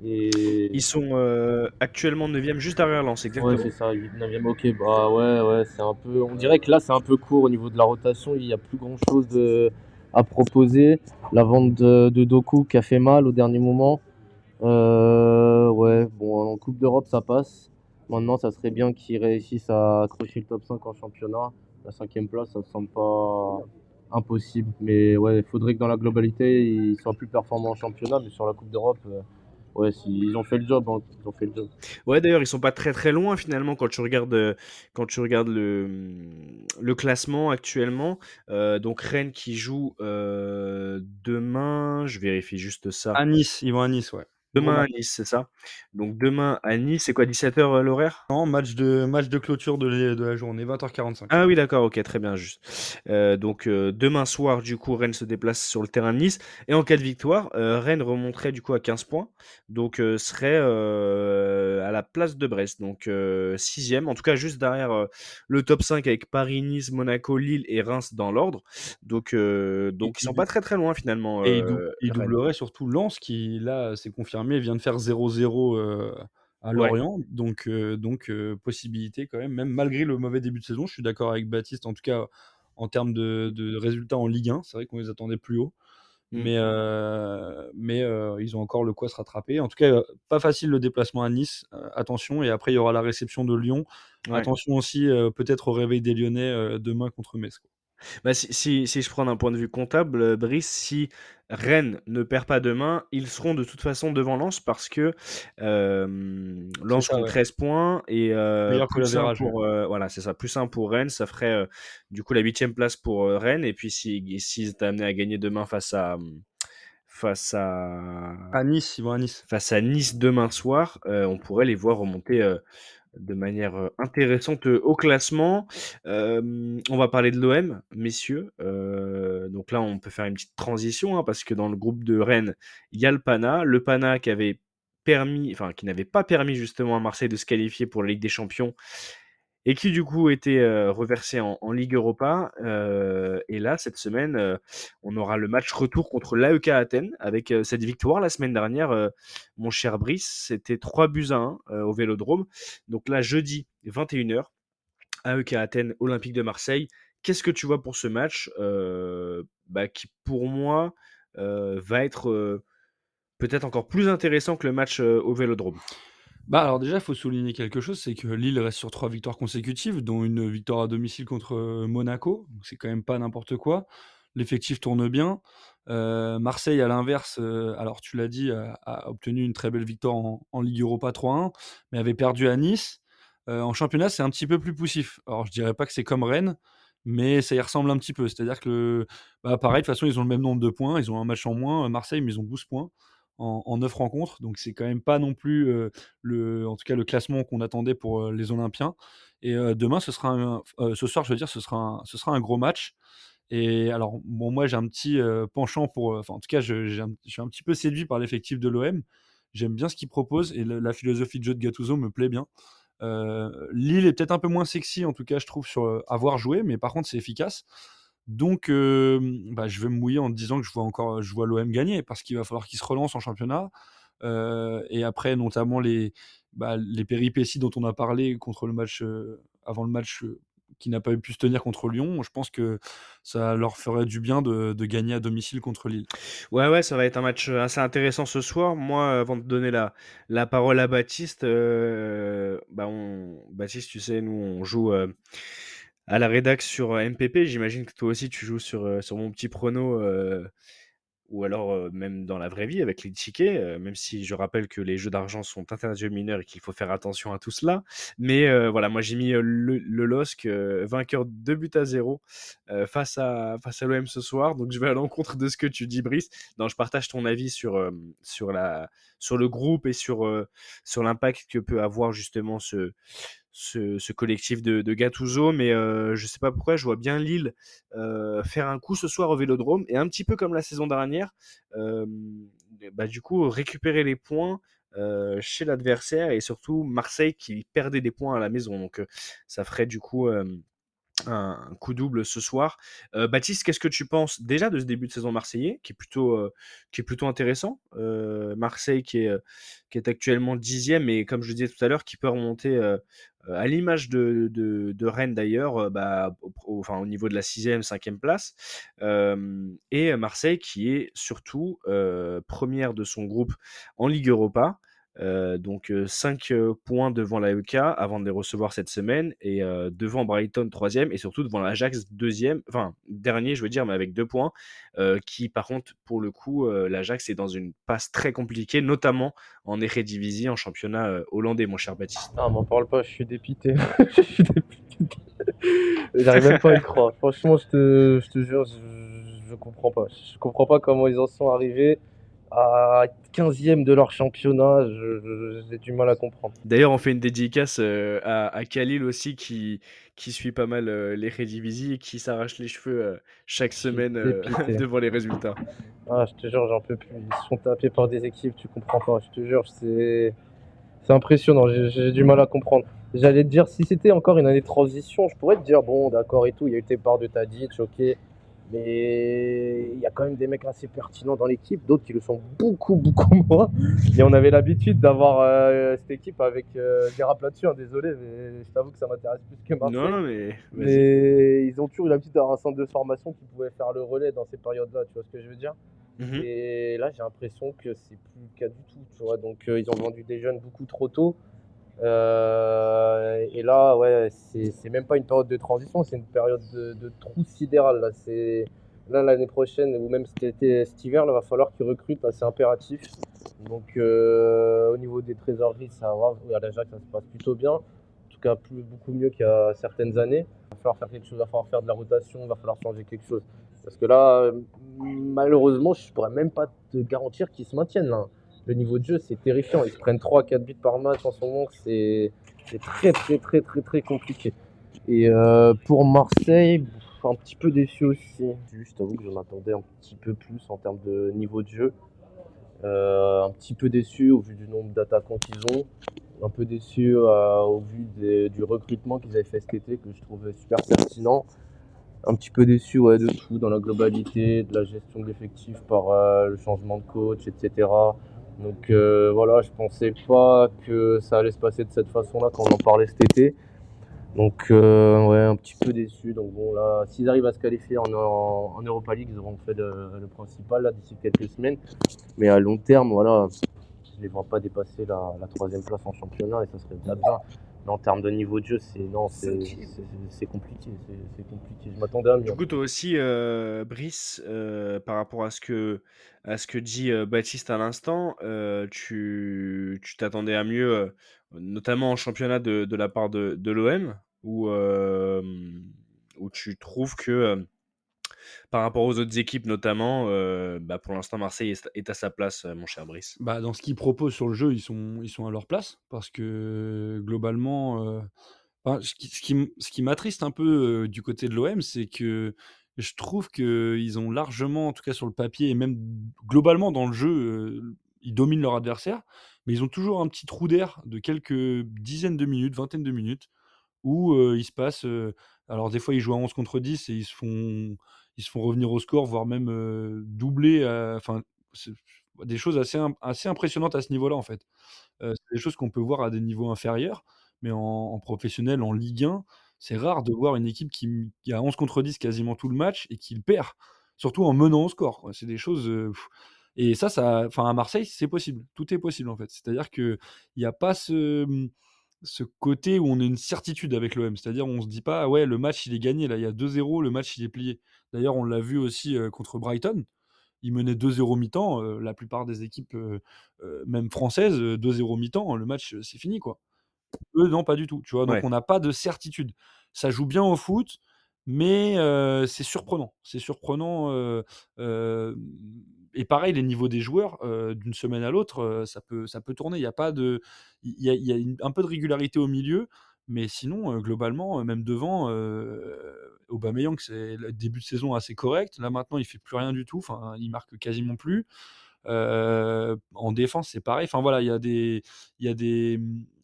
Et... Ils sont euh, actuellement 9e, juste derrière Lens, exactement. Ouais, c'est ça, 8 9e. Ok, bah ouais, ouais, c'est un peu. On dirait que là, c'est un peu court au niveau de la rotation. Il n'y a plus grand chose de... à proposer. La vente de, de Doku qui a fait mal au dernier moment. Euh, ouais, bon, en Coupe d'Europe, ça passe. Maintenant, ça serait bien qu'ils réussissent à accrocher le top 5 en championnat. La cinquième place, ça ne semble pas impossible. Mais ouais, il faudrait que dans la globalité, ils soient plus performants en championnat. Mais sur la Coupe d'Europe, euh, ouais, si- ils ont fait le job. hein, ils ont fait le job. Ouais, d'ailleurs, ils sont pas très très loin finalement quand tu regardes, quand tu regardes le, le classement actuellement. Euh, donc Rennes qui joue euh, demain, je vérifie juste ça. À Nice, ils vont à Nice, ouais. Demain à match. Nice, c'est ça. Donc demain à Nice, c'est quoi 17h l'horaire? Non, match de, match de clôture de, la- de la journée, 20h45. Ah oui, d'accord, ok, très bien, juste. Euh, donc euh, demain soir, du coup, Rennes se déplace sur le terrain de Nice. Et en cas de victoire, euh, Rennes remonterait du coup à 15 points. Donc euh, serait euh, à la place de Brest. Donc euh, sixième, en tout cas juste derrière euh, le top 5 avec Paris, Nice, Monaco, Lille et Reims dans l'ordre. Donc, euh, donc ils sont pas très très loin finalement. Et il, dou- euh, il Rennes. doublerait surtout Lens qui, là, c'est confirmé, vient de faire 0-0 euh, à Ouais. Lorient. Donc, euh, donc euh, possibilité quand même, même malgré le mauvais début de saison. Je suis d'accord avec Baptiste, en tout cas en termes de, de résultats en Ligue 1. C'est vrai qu'on les attendait plus haut. Mm. Mais, euh, mais ils ont encore le quoi se rattraper. En tout cas, pas facile le déplacement à Nice. attention. Et après, il y aura la réception de Lyon. Ouais. Attention aussi, peut-être au réveil des Lyonnais demain contre Metz. quoi. Bah, si, si, si je prends d'un point de vue comptable, euh, Brice, si Rennes ne perd pas demain, ils seront de toute façon devant Lens parce que euh, Lens ça, compte ouais. 13 points et euh, plus un pour euh, voilà c'est ça plus un pour Rennes, ça ferait du coup la huitième place pour Rennes et puis si s'ils étaient amenés à gagner demain face à face à À Nice, ils vont à Nice. face à Nice demain soir, on pourrait les voir remonter de manière euh, intéressante euh, au classement. On va parler de l'OM, messieurs. Euh, donc là, on peut faire une petite transition hein, parce que dans le groupe de Rennes, il y a le Pana. Le Pana qui avait permis, enfin qui n'avait pas permis justement à Marseille de se qualifier pour la Ligue des Champions et qui du coup était euh, reversé en, Ligue Europa. Euh, et là, cette semaine, euh, on aura le match retour contre l'AEK Athènes avec cette victoire la semaine dernière. mon cher Brice, c'était 3 buts à 1 euh, au Vélodrome. Donc là, jeudi, 21h, AEK Athènes, Olympique de Marseille. Qu'est-ce que tu vois pour ce match bah, qui, pour moi, va être peut-être encore plus intéressant que le match au Vélodrome? Bah alors déjà, il faut souligner quelque chose, c'est que Lille reste sur trois victoires consécutives, dont une victoire à domicile contre euh, Monaco. C'est quand même pas n'importe quoi. L'effectif tourne bien. Euh, Marseille, à l'inverse, euh, alors tu l'as dit, a, obtenu une très belle victoire en, Ligue Europa 3-1, mais avait perdu à Nice. En championnat, c'est un petit peu plus poussif. Alors je dirais pas que c'est comme Rennes, mais ça y ressemble un petit peu. C'est-à-dire que, bah, pareil, de toute façon, ils ont le même nombre de points, ils ont un match en moins. Marseille, mais ils ont 12 points. En, 9 rencontres. Donc c'est quand même pas non plus le, en tout cas le classement qu'on attendait pour les Olympiens. Et demain, ce sera un- ce soir, je veux dire, ce sera un, ce sera un gros match. Et alors, bon, moi, j'ai un petit penchant pour. Enfin, en tout cas, je, suis un petit peu séduit par l'effectif de l'OM. J'aime bien ce qu'il propose et la philosophie de jeu de Gattuso me plaît bien. Lille est peut-être un peu moins sexy, en tout cas, je trouve, sur avoir joué, mais par contre, c'est efficace. Donc, euh, bah, je vais me mouiller en disant que je vois encore, je vois l'OM gagner parce qu'il va falloir qu'il se relance en championnat. Euh, et après, notamment les, bah, les péripéties dont on a parlé contre le match, euh, avant le match euh, qui n'a pas pu se tenir contre Lyon. Je pense que ça leur ferait du bien de, de gagner à domicile contre Lille. Ouais, ouais, ça va être un match euh, assez intéressant ce soir. Moi, avant de donner la, la parole à Baptiste, euh, bah Baptiste, tu sais, nous, on joue euh, à la rédac sur MPP. J'imagine que toi aussi, tu joues sur, mon petit prono, ou alors même dans la vraie vie avec les tickets, même si je rappelle que les jeux d'argent sont interdits aux mineurs et qu'il faut faire attention à tout cela. Mais voilà, moi, j'ai mis le, LOSC, vainqueur 2 buts à 0 euh, face à, face à l'OM ce soir. Donc je vais à l'encontre de ce que tu dis, Brice. Non, je partage ton avis sur, sur, la, sur le groupe et sur, l'impact que peut avoir justement ce, collectif de, de. Mais je sais pas pourquoi, je vois bien Lille faire un coup ce soir au Vélodrome et un petit peu comme la saison dernière, bah, du coup récupérer les points. chez l'adversaire et surtout Marseille qui perdait des points à la maison donc ça ferait du coup un coup double ce soir. Euh, Baptiste, qu'est-ce que tu penses déjà de ce début de saison marseillais, qui est plutôt, euh, qui est plutôt intéressant Euh, Marseille qui est, qui est actuellement dixième et comme je disais tout à l'heure, qui peut remonter à l'image de, Rennes d'ailleurs, bah, au, au- niveau de la sixième, cinquième place. Et Marseille qui est surtout première de son groupe en Ligue Europa. Donc 5 points devant l'AEK avant de les recevoir cette semaine et devant Brighton troisième et surtout devant l'Ajax deuxième, enfin dernier je veux dire mais avec deux points qui par contre pour le coup l'Ajax est dans une passe très compliquée notamment en Eredivisie en championnat hollandais mon cher Baptiste. Ah, m'en parle pas, je suis dépité. [LAUGHS] je suis dépité. J'arrive même pas à y croire. Franchement, je te, je te jure, je, je comprends pas. Je comprends pas comment ils en sont arrivés à 15e de leur championnat. J'ai du mal à comprendre. D'ailleurs on fait une dédicace euh, à, à Khalil aussi qui, qui suit pas mal euh, l'Eredivisie et qui s'arrache les cheveux euh, chaque semaine euh, [LAUGHS] devant les résultats. Ah, je te jure, j'en peux plus. Ils se font taper par des équipes, tu comprends pas. Je te jure, c'est impressionnant. J'ai j'ai du mal à comprendre. J'allais te dire, si c'était encore une année de transition, je pourrais te dire, bon, d'accord et tout, il y a eu tes parts de Tadic, ok. Mais il y a quand même des mecs assez pertinents dans l'équipe, d'autres qui le sont beaucoup, beaucoup [LAUGHS] moins. Et on avait l'habitude d'avoir euh, cette équipe avec euh, Guerra là-dessus, hein, désolé, mais je t'avoue que ça m'intéresse plus que Marseille. Non, non mais. Mais ils ont toujours eu l'habitude d'avoir un centre de formation qui pouvait faire le relais dans ces périodes-là, tu vois ce que je veux dire? Mhm. Et là, j'ai l'impression que c'est plus le cas du tout, tu vois. Donc, euh, ils ont vendu des jeunes beaucoup trop tôt. Euh, et là, ouais, c'est même pas une période de transition, c'est une période de, trou sidéral. Là, c'est là l'année prochaine ou même cet été, cet hiver, là, va falloir qu'ils recrutent, c'est impératif. Donc, euh, au niveau des trésoreries, ça va. À l'Ajax, ça se passe plutôt bien. En tout cas, beaucoup mieux qu'il y a certaines années. Il va falloir faire quelque chose, il va falloir faire de la rotation, il va falloir changer quelque chose. Parce que là, malheureusement, je pourrais même pas te garantir qu'ils se maintiennent. là. Le niveau de jeu, c'est terrifiant. Ils se prennent 3-4 buts par match en ce moment. C'est très, très, très, très, très compliqué. Et euh, pour Marseille, un petit peu déçu aussi. Je t'avoue que je m'attendais un petit peu plus en termes de niveau de jeu. Euh, un petit peu déçu au vu du nombre d'attaquants qu'ils ont. Un peu déçu euh, au vu du recrutement qu'ils avaient fait cet été, que je trouvais super pertinent. Un petit peu déçu ouais, de tout, dans la globalité, de la gestion de l'effectif par le changement de coach, etc. Donc euh, voilà, je pensais pas que ça allait se passer de cette façon-là quand on en parlait cet été. Donc euh, ouais, un petit peu déçu. Donc bon là, s'ils arrivent à se qualifier en, en, en Europa League, ils auront fait le, le principal là d'ici quelques semaines. Mais à long terme, voilà, je les vois pas dépasser la, la troisième place en championnat et ça serait déjà bien. Mais en termes de niveau de jeu, c'est non, c'est c'est- c'est compliqué, c'est c'est compliqué. Je m'attendais à mieux. Du coup, toi aussi, euh, Brice, euh, par rapport à ce que, à ce que dit Baptiste à l'instant, tu t'attendais à mieux, notamment en championnat de, de la part de, de l'OM, où, où tu trouves que par rapport aux autres équipes notamment, bah, pour l'instant Marseille est, à sa place, mon cher Brice. Bah, dans ce qu'ils proposent sur le jeu, ils sont, ils sont à leur place parce que globalement, ce qui, ce qui, ce qui m'attriste un peu du côté de l'OM, c'est que je trouve qu'ils ont largement, en tout cas sur le papier et même globalement dans le jeu, euh, ils dominent leur adversaire, mais ils ont toujours un petit trou d'air de quelques dizaines de minutes, vingtaines de minutes où euh, il se passe. euh, alors, des fois, ils jouent à 11 contre 10 et ils se font, ils se font revenir au score, voire même euh, doubler. Enfin, des choses assez, assez impressionnantes à ce niveau-là, en fait. C'est des choses qu'on peut voir à des niveaux inférieurs, mais en, en professionnel, en Ligue 1, c'est rare de voir une équipe qui, a 11 contre 10 quasiment tout le match et qui le perd, surtout en menant au score. C'est des choses. et ça, enfin, à Marseille, c'est possible. Tout est possible, en fait. C'est-à-dire qu'il n'y a pas ce ce côté où on a une certitude avec l'OM. C'est-à-dire, on se dit pas, ouais, le match, il est gagné, là, il y a 2-0, le match, il est plié. D'ailleurs, on l'a vu aussi contre Brighton. Ils menaient 2-0 mi-temps. la plupart des équipes, même françaises, euh, 2-0 mi-temps, le match, c'est fini, quoi. Eux, non, pas du tout. Tu vois, donc Ouais. on n'a pas de certitude. Ça joue bien au foot, mais euh, c'est surprenant. C'est surprenant. euh, euh, et pareil, les niveaux des joueurs, d'une semaine à l'autre, ça, peut, ça peut tourner. Il y a pas de, il y a, il y a une- un peu de régularité au milieu, mais sinon, globalement, même devant, Aubameyang, c'est le début de saison assez correct. Là maintenant, il fait plus rien du tout. Enfin, il marque quasiment plus. En défense, c'est pareil. Enfin voilà, il y a des, il y a des,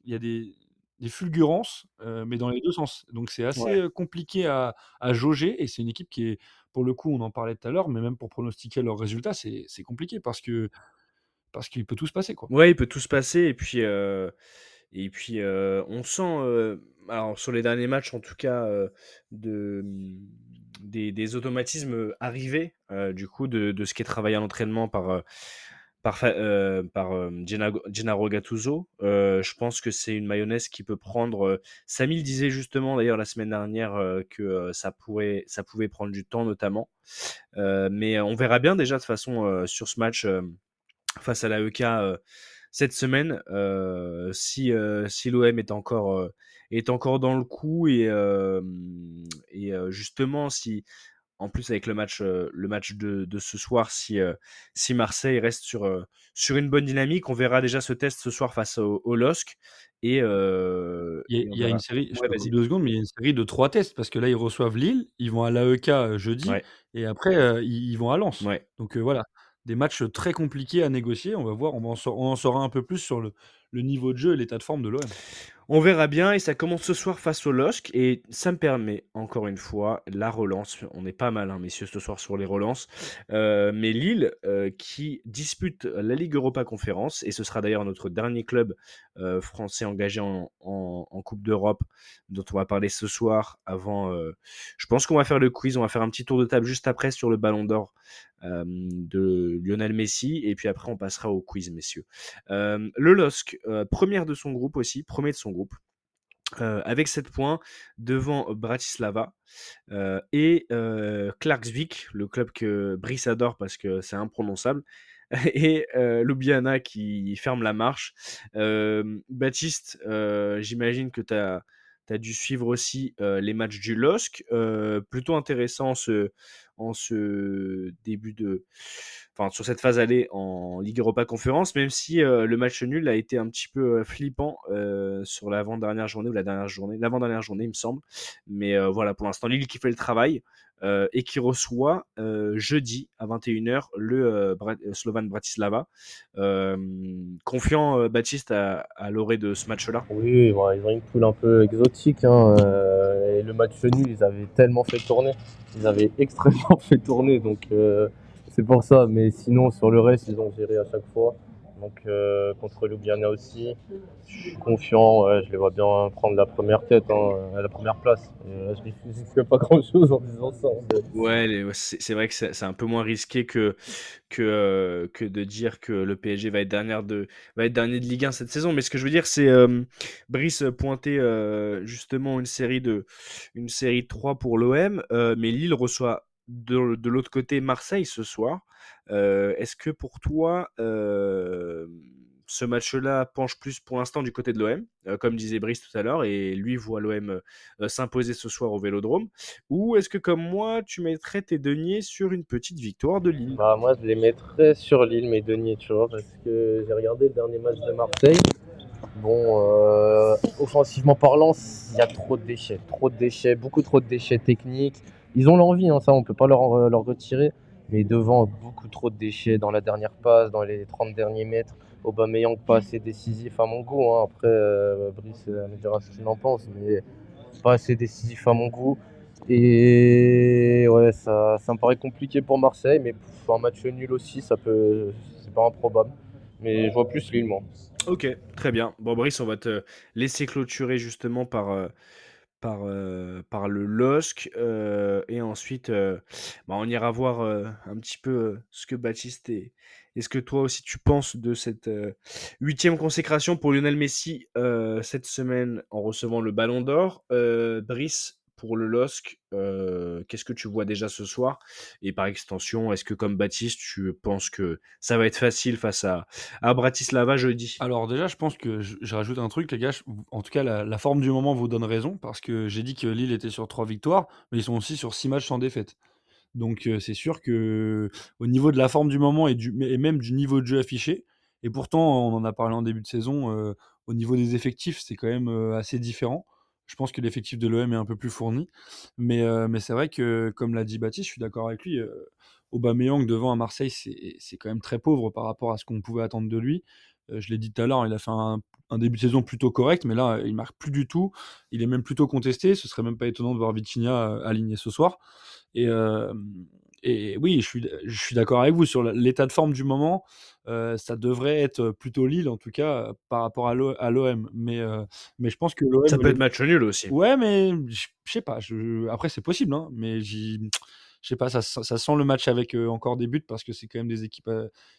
il y a des, des fulgurances, euh, mais dans les deux sens. Donc c'est assez Ouais. compliqué à, à jauger et c'est une équipe qui est, pour le coup, on en parlait tout à l'heure, mais même pour pronostiquer leurs résultats, c'est c'est compliqué parce que parce qu'il peut tout se passer quoi. Ouais, il peut tout se passer et puis euh, et puis euh, on sent alors sur les derniers matchs en tout cas de mm, des, des automatismes arrivés du coup de, de ce qui est travaillé à l'entraînement par par euh, par euh, Gennaro Gattuso. Euh, je pense que c'est une mayonnaise qui peut prendre. le disait justement d'ailleurs la semaine dernière que ça pourrait ça pouvait prendre du temps notamment. Mais on verra bien déjà de façon sur ce match. face à la EK cette semaine si, si l'OM est encore, est encore dans le coup et, et justement si en plus avec le match, euh, le match de, de ce soir si, euh, si Marseille reste sur, euh, sur une bonne dynamique on verra déjà ce test ce soir face au, au LOSC et, Il y a, il y une série, je Ouais, te coupe vas-y. deux secondes, mais il y a une série de trois tests parce que là ils reçoivent Lille, ils vont à l'AEK jeudi Ouais, et après ils, ils vont à Lens. ouais. Donc voilà, des matchs très compliqués à négocier. On va voir, en, on en saura un peu plus sur le, le niveau de jeu et l'état de forme de l'OM. On verra bien et ça commence ce soir face au LOSC et ça me permet encore une fois la relance. On est pas mal, hein, messieurs, ce soir sur les relances. Euh, mais Lille euh, qui dispute la Ligue Europa Conférence et ce sera d'ailleurs notre dernier club euh, français engagé en, Coupe d'Europe dont on va parler ce soir. Avant, je pense qu'on va faire le quiz. On va faire un petit tour de table juste après sur le Ballon d'Or de Lionel Messi et puis après on passera au quiz, messieurs. Le LOSC, première de son groupe aussi, premier de son groupe, euh, avec 7 points devant Bratislava euh, et euh, Clarksvik, le club que Brice adore parce que c'est imprononçable, [LAUGHS] et euh, Ljubljana qui ferme la marche. Baptiste, j'imagine que tu as, dû suivre aussi les matchs du LOSC. Plutôt intéressant ce, en ce début de. Enfin, sur cette phase allée en Ligue Europa Conférence, même si le match nul a été un petit peu flippant sur l'avant-dernière journée ou la dernière journée, l'avant-dernière journée, il me semble. Mais voilà, pour l'instant, Lille qui fait le travail et qui reçoit jeudi à 21h le Slovan Bratislava. Confiant, Baptiste, à, l'orée de ce match-là Oui, ils ont une poule un peu exotique. hein, euh, et le match nul, ils avaient tellement fait tourner. Ils avaient [LAUGHS] extrêmement fait tourner. Donc euh, c'est pour ça. Mais sinon, sur le reste, ils ont géré à chaque fois. Donc euh, contre Ljubljana aussi, je suis confiant. je les vois bien prendre la première tête, hein, à la première place. Et, je risque pas grand-chose en disant ça. Ouais, c'est vrai que c'est un peu moins risqué que, que, euh, que de dire que le PSG va être, dernière de, va être dernier de Ligue 1 cette saison. Mais ce que je veux dire, c'est euh, Brice pointait euh, justement une série de, une série de 3 pour l'OM, euh, mais Lille reçoit de, de l'autre côté Marseille ce soir. Euh, Est-ce que pour toi, euh, ce match-là penche plus pour l'instant du côté de l'OM, comme disait Brice tout à l'heure, et lui voit l'OM s'imposer ce soir au Vélodrome Ou est-ce que, comme moi, tu mettrais tes deniers sur une petite victoire de Lille? Bah, moi, je les mettrais sur Lille, mes deniers, tu parce que j'ai regardé le dernier match de Marseille. Bon, euh, offensivement parlant, il y a trop de déchets, trop de déchets, beaucoup trop de déchets techniques. Ils ont l'envie, hein, ça, on peut pas leur, leur retirer. Mais devant, beaucoup trop de déchets dans la dernière passe, dans les 30 derniers mètres. Aubameyang pas assez décisif à mon goût. Hein. Après, euh, Brice euh, me dira ce qu'il en pense, mais pas assez décisif à mon goût. Et ouais, ça, ça me paraît compliqué pour Marseille, mais pour un match nul aussi, ça peut, c'est pas improbable. Mais je vois plus Lille, moi. Ok, très bien. Bon, Brice, on va te laisser clôturer justement par, euh, par, par le LOSC. et ensuite, euh, bah, on ira voir un petit peu ce que Baptiste et, et ce que toi aussi tu penses de cette huitième consécration pour Lionel Messi cette semaine en recevant le Ballon d'Or. Brice, pour le LOSC, qu'est-ce que tu vois déjà ce soir? Et par extension, est-ce que comme Baptiste, tu penses que ça va être facile face à, à Bratislava jeudi? Alors déjà, je pense que je, rajoute un truc, les gars. en tout cas, la, forme du moment vous donne raison parce que j'ai dit que Lille était sur trois victoires, mais ils sont aussi sur six matchs sans défaite. Donc c'est sûr que au niveau de la forme du moment et, même du niveau de jeu affiché, et pourtant on en a parlé en début de saison, au niveau des effectifs, c'est quand même assez différent. Je pense que l'effectif de l'OM est un peu plus fourni, mais, euh, mais c'est vrai que, comme l'a dit Baptiste, je suis d'accord avec lui. Euh, Aubameyang devant à Marseille, c'est quand même très pauvre par rapport à ce qu'on pouvait attendre de lui. Euh, je l'ai dit tout à l'heure, il a fait un, début de saison plutôt correct, mais là, il marque plus du tout. Il est même plutôt contesté. Ce serait même pas étonnant de voir Vitinha euh, aligné ce soir. Et, et oui, je suis, je suis d'accord avec vous sur l'état de forme du moment. euh, ça devrait être plutôt Lille, en tout cas, par rapport à l'O- à l'OM. Mais, euh, mais je pense que l'OM. Ça peut être match nul aussi. Ouais, mais je sais pas. je- Après, c'est possible, hein, mais je sais pas. Ça, sent- ça sent le match avec euh, encore des buts parce que c'est quand même des équipes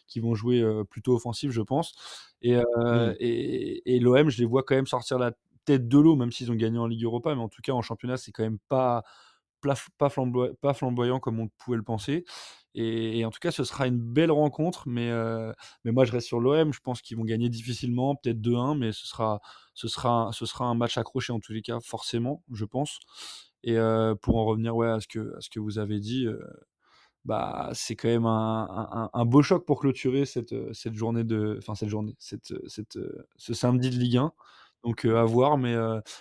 qui vont jouer plutôt offensive, je pense. Et, euh, Mm. et, et l'OM, je les vois quand même sortir la tête de l'eau, même s'ils ont gagné en Ligue Europa. Mais en tout cas, en championnat, c'est quand même pas, pas, flamboy- pas flamboyant comme on pouvait le penser. Et, en tout cas, ce sera une belle rencontre. Mais, mais moi, je reste sur l'OM. Je pense qu'ils vont gagner difficilement, peut-être 2-1, mais ce sera, ce, sera, ce sera un match accroché en tous les cas, forcément, je pense. Et pour en revenir ouais, à, ce que, à ce que vous avez dit, bah, c'est quand même un, un- un beau choc pour clôturer cette, cette journée de. Enfin, cette journée, cette, cette, ce samedi de Ligue 1. Donc à voir. Mais,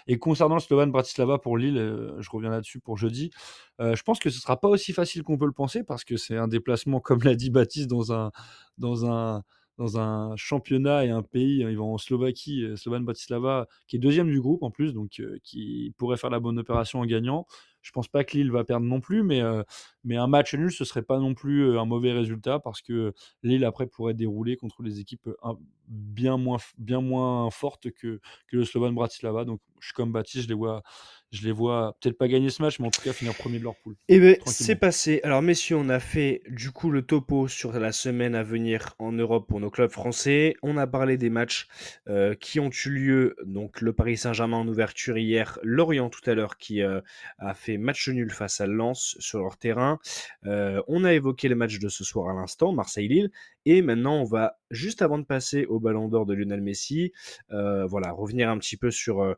et concernant le Slovan Bratislava pour Lille, je reviens là-dessus pour jeudi. je pense que ce sera pas aussi facile qu'on peut le penser parce que c'est un déplacement, comme l'a dit Baptiste, dans un, dans un, dans un championnat et un pays. hein, Ils vont en Slovaquie, Slovan Bratislava, qui est deuxième du groupe en plus, donc qui pourrait faire la bonne opération en gagnant. Je pense pas que Lille va perdre non plus, mais, euh, un match nul, ce serait pas non plus euh, un mauvais résultat parce que Lille après pourrait dérouler contre des équipes euh, bien moins fortes que, que le Slovan Bratislava. Donc je suis comme Baptiste, je les vois, je les vois peut-être pas gagner ce match, mais en tout cas finir premier de leur poule. Eh bien, c'est passé. Alors, messieurs, on a fait du coup le topo sur la semaine à venir en Europe pour nos clubs français. On a parlé des matchs euh, qui ont eu lieu. Donc, le Paris Saint-Germain en ouverture hier, Lorient tout à l'heure qui euh, a fait match nul face à Lens sur leur terrain. Euh, on a évoqué les matchs de ce soir à l'instant, Marseille-Lille. Et maintenant, on va, juste avant de passer au Ballon d'Or de Lionel Messi, voilà, revenir un petit peu sur.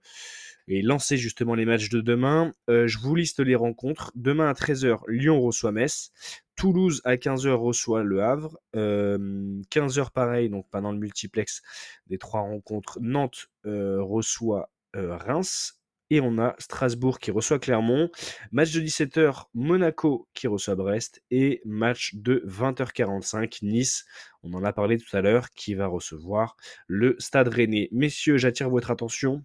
Euh, et lancer justement les matchs de demain. Euh, je vous liste les rencontres. Demain à 13h, Lyon reçoit Metz. Toulouse à 15h reçoit Le Havre. Euh, 15h pareil, donc pas dans le multiplex des trois rencontres. Nantes euh, reçoit euh, Reims. Et on a Strasbourg qui reçoit Clermont. Match de 17h, Monaco qui reçoit Brest. Et match de 20h45, Nice, on en a parlé tout à l'heure, qui va recevoir le Stade Rennais. Messieurs, j'attire votre attention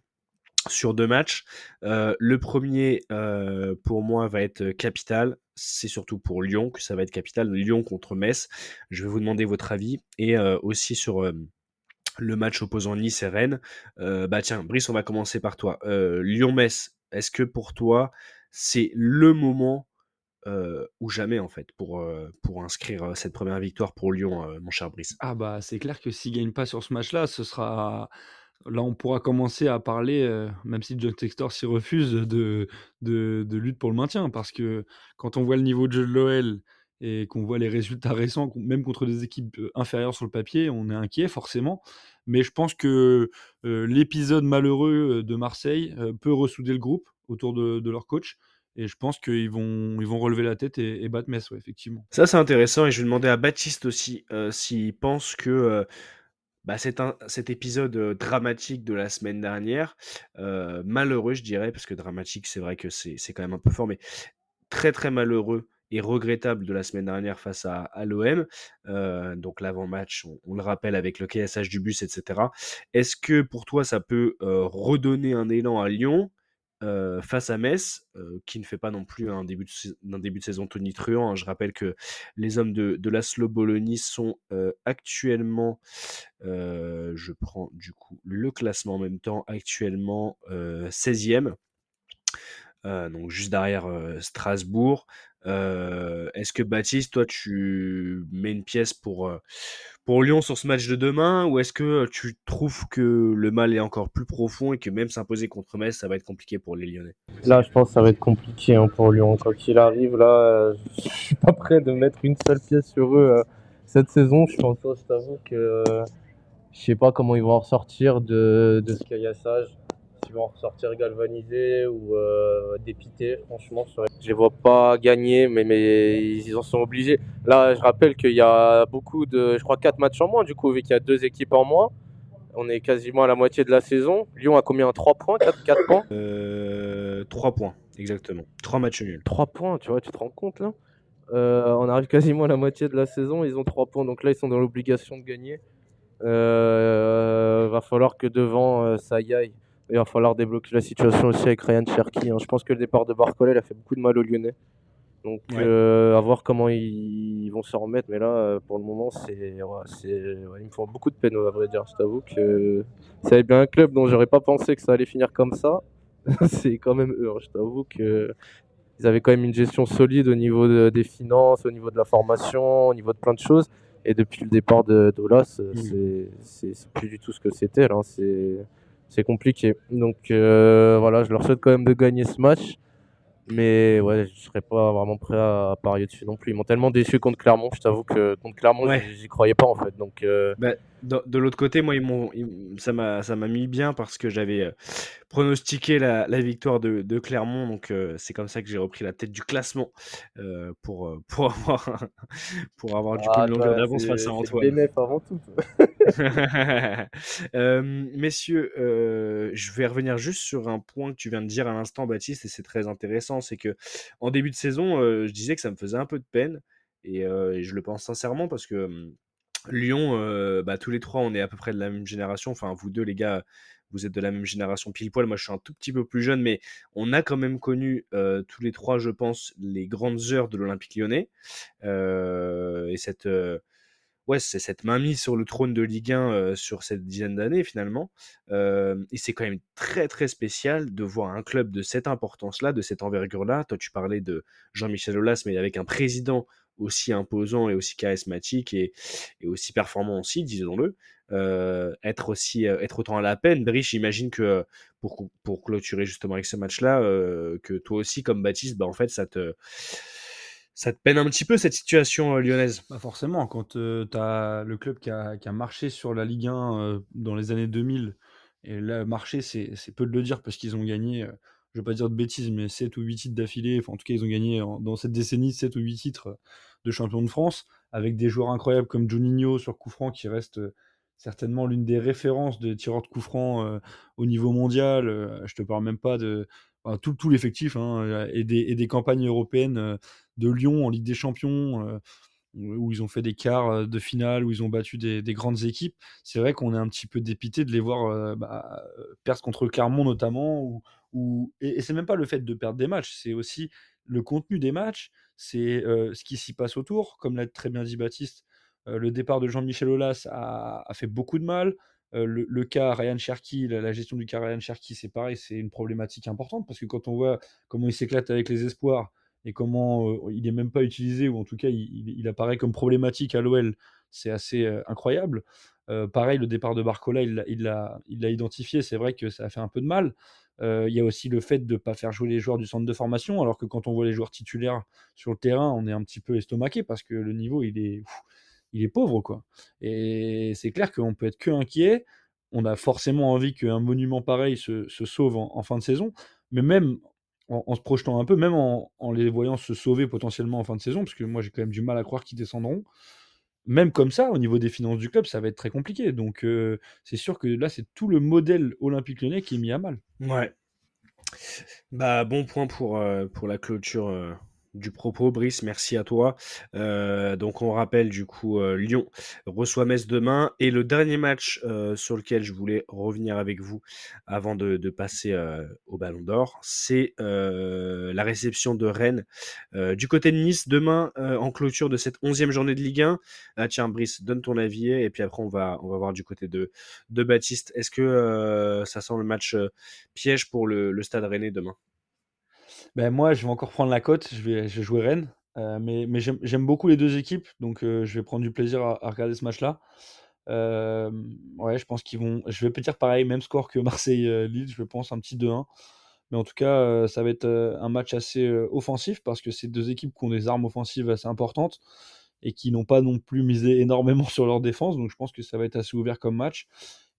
sur deux matchs. Euh, le premier, euh, pour moi, va être capital. C'est surtout pour Lyon que ça va être capital. Lyon contre Metz. Je vais vous demander votre avis. Et euh, aussi sur euh, le match opposant Nice et Rennes. Euh, bah tiens, Brice, on va commencer par toi. Euh, Lyon-Metz, est-ce que pour toi, c'est le moment euh, ou jamais, en fait, pour, euh, inscrire euh, cette première victoire pour Lyon, euh, mon cher Brice? Ah bah c'est clair que s'ils gagnent pas sur ce match-là, ce sera là on pourra commencer à parler, euh, même si John Textor s'y refuse, de, de, lutte pour le maintien. Parce que quand on voit le niveau de jeu de l'OL et qu'on voit les résultats récents, même contre des équipes inférieures sur le papier, on est inquiet forcément. Mais je pense que l'épisode malheureux de Marseille peut ressouder le groupe autour de, leur coach. Et je pense qu'ils vont, ils vont relever la tête et, battre Metz, effectivement. Ça, c'est intéressant. Et je vais demander à Baptiste aussi s'il pense que bah, c'est un, cet épisode dramatique de la semaine dernière, malheureux, je dirais, parce que dramatique, c'est vrai que c'est quand même un peu fort, mais très très malheureux et regrettable de la semaine dernière face à, à l'OM. Donc l'avant-match, on, le rappelle avec le KSH du bus, etc. Est-ce que pour toi, ça peut redonner un élan à Lyon? Face à Metz, qui ne fait pas non plus un début de, début de saison tonitruant. Hein. Je rappelle que les hommes de, de l'Aslo Bologna sont actuellement, je prends du coup le classement en même temps, actuellement 16e. Donc juste derrière Strasbourg. Euh, est-ce que Baptiste, toi, tu mets une pièce pour, euh, pour Lyon sur ce match de demain ou est-ce que tu trouves que le mal est encore plus profond et que même s'imposer contre Metz, ça va être compliqué pour les Lyonnais? Là, je pense que ça va être compliqué hein, pour Lyon. Quoi qu'il arrive, là, euh, [LAUGHS] je suis pas prêt de mettre une seule pièce sur eux cette saison. Je pense, je t'avoue que je sais pas comment ils vont en ressortir de, de ce caillassage ils vont ressortir galvanisés ou euh, dépités. Franchement, je les vois pas gagner, mais, mais ils en sont obligés. Là, je rappelle qu'il y a beaucoup de, je crois, 4 matchs en moins, du coup, vu qu'il y a deux équipes en moins. On est quasiment à la moitié de la saison. Lyon a combien? 3 points 4, 4 points? Euh, 3 points, exactement. 3 matchs nuls. 3 points, tu vois, tu te rends compte là? Euh, On arrive quasiment à la moitié de la saison. Ils ont 3 points, donc là, ils sont dans l'obligation de gagner. Euh, va falloir que devant, euh, ça y aille il va falloir débloquer la situation aussi avec Ryan Cherky. Hein. Je pense que le départ de Barcolet a fait beaucoup de mal aux Lyonnais. Donc euh, à voir comment ils, vont se remettre. Mais là, euh, pour le moment, c'est, ils me font beaucoup de peine, à vrai dire. Je t'avoue que c'est bien un club dont j'aurais pas pensé que ça allait finir comme ça. [LAUGHS] c'est quand même eux. Hein. Je t'avoue que ils avaient quand même une gestion solide au niveau des finances, au niveau de la formation, au niveau de plein de choses. Et depuis le départ de Dolas, mm. c'est, c'est plus du tout ce que c'était. Là. C'est c'est compliqué. Donc euh, voilà, je leur souhaite quand même de gagner ce match. Mais ouais, je serais pas vraiment prêt à, parier dessus non plus. Ils m'ont tellement déçu contre Clermont, je t'avoue que contre Clermont, j'y croyais pas en fait. Donc, euh, bah, de, l'autre côté, moi, ils m'ont, ça m'a, ça m'a mis bien parce que j'avais euh, pronostiqué la, la, victoire de, de Clermont. Donc, euh, c'est comme ça que j'ai repris la tête du classement pour, pour avoir, [LAUGHS] pour avoir du coup ah, une longueur d'avance face à Antoine. avant tout. [LAUGHS] messieurs, je vais revenir juste sur un point que tu viens de dire à l'instant, Baptiste, et c'est très intéressant. C'est que en début de saison, je disais que ça me faisait un peu de peine. Et, et je le pense sincèrement parce que hum, Lyon, euh, bah, tous les trois, on est à peu près de la même génération. Enfin, vous deux, les gars, vous êtes de la même génération pile poil. Moi, je suis un tout petit peu plus jeune, mais on a quand même connu euh, tous les trois, je pense, les grandes heures de l'Olympique lyonnais. Euh, et cette, ouais, c'est cette mainmise sur le trône de Ligue 1 sur cette dizaine d'années, finalement. et c'est quand même très, très spécial de voir un club de cette importance-là, de cette envergure-là. Toi, tu parlais de Jean-Michel Aulas, mais avec un président aussi imposant et aussi charismatique et, aussi performant aussi, disons-le, euh, être aussi euh, être autant à la peine. Brice, j'imagine que pour, pour clôturer justement avec ce match-là, euh, que toi aussi, comme Baptiste, bah, en fait, ça te ça te peine un petit peu cette situation lyonnaise? Bah Forcément, quand tu as le club qui a, qui a, marché sur la Ligue 1 dans les années 2000, et là, marché, c'est peu de le dire parce qu'ils ont gagné je vais pas dire de bêtises, mais 7 ou 8 titres d'affilée. Enfin, en tout cas, ils ont gagné dans cette décennie 7 ou 8 titres de champion de France, avec des joueurs incroyables comme Juninho sur coup franc, qui reste euh, certainement l'une des références des tireurs de coup franc euh, au niveau mondial. Euh, je te parle même pas de tout, l'effectif hein, et, des, campagnes européennes de Lyon en Ligue des Champions où ils ont fait des quarts de finale, où ils ont battu des, des grandes équipes. C'est vrai qu'on est un petit peu dépité de les voir bah, perdre contre Clermont notamment, ou, et, c'est même pas le fait de perdre des matchs, c'est aussi le contenu des matchs, c'est ce qui s'y passe autour. Comme l'a très bien dit Baptiste, le départ de Jean-Michel Aulas a, fait beaucoup de mal. le, cas Ryan Cherky, la, gestion du cas Ryan Cherky, c'est pareil, c'est une problématique importante parce que quand on voit comment il s'éclate avec les espoirs et comment il n'est même pas utilisé, ou en tout cas il, apparaît comme problématique à l'OL, c'est assez incroyable. Euh, pareil, le départ de Barcola, il l'a il identifié. C'est vrai que ça a fait un peu de mal. Euh, Il y a aussi le fait de ne pas faire jouer les joueurs du centre de formation, alors que quand on voit les joueurs titulaires sur le terrain, on est un petit peu estomaqué parce que le niveau, il est, il est pauvre. quoi. Et c'est clair qu'on peut être que inquiet. On a forcément envie qu'un monument pareil se, sauve en fin de saison. Mais même en, se projetant un peu, même en, les voyant se sauver potentiellement en fin de saison, parce que moi j'ai quand même du mal à croire qu'ils descendront, même comme ça, au niveau des finances du club, ça va être très compliqué. Donc euh, c'est sûr que là, c'est tout le modèle olympique lyonnais qui est mis à mal. Ouais. Bah, bon point pour, euh, la clôture euh, du propos, Brice. Merci à toi. Euh, donc, on rappelle du coup, euh, Lyon reçoit Metz demain. Et le dernier match euh, sur lequel je voulais revenir avec vous avant de, passer au Ballon d'Or, c'est la réception de Rennes du côté de Nice demain en clôture de cette 11e journée de Ligue 1. Ah, tiens, Brice, donne ton avis et puis après, on va, on voir du côté de, de Baptiste. Est-ce que ça sent le match piège pour le Stade Rennais demain? Ben, moi, je vais encore prendre la cote, je vais, je jouer Rennes. Euh, mais mais j'aime beaucoup les deux équipes, donc euh, je vais prendre du plaisir à, regarder ce match-là. Euh, ouais, je pense qu'ils vont. Je vais peut dire pareil, même score que [LAUGHS] Marseille-Lille, je pense un petit 2-1. Mais en tout cas, ça va être un match assez offensif parce que c'est deux équipes qui ont des armes offensives assez importantes et qui n'ont pas non plus misé énormément [LAUGHS] sur leur défense. Donc je pense que ça va être assez ouvert comme match.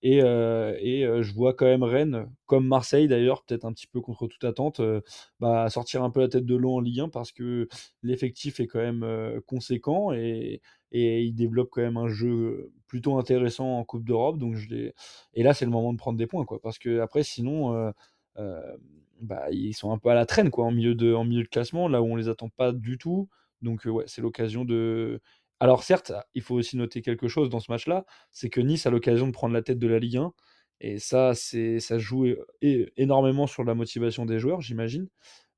Et, euh, euh, je vois quand même Rennes, comme Marseille d'ailleurs, peut-être un petit peu contre toute attente, euh, bah, sortir un peu la tête de l'eau en Ligue 1 parce que l'effectif est quand même conséquent et, et il développe quand même un jeu plutôt intéressant en Coupe d'Europe. Donc je. Et là, c'est le moment de prendre des points, quoi, parce que après, sinon, bah, ils sont un peu à la traîne quoi, en, milieu de, en milieu de classement, là où on les attend pas du tout. Donc ouais, c'est l'occasion de... Alors certes, il faut aussi noter quelque chose dans ce match-là, c'est que Nice a l'occasion de prendre la tête de la Ligue 1. Et ça, ça joue énormément sur la motivation des joueurs, j'imagine.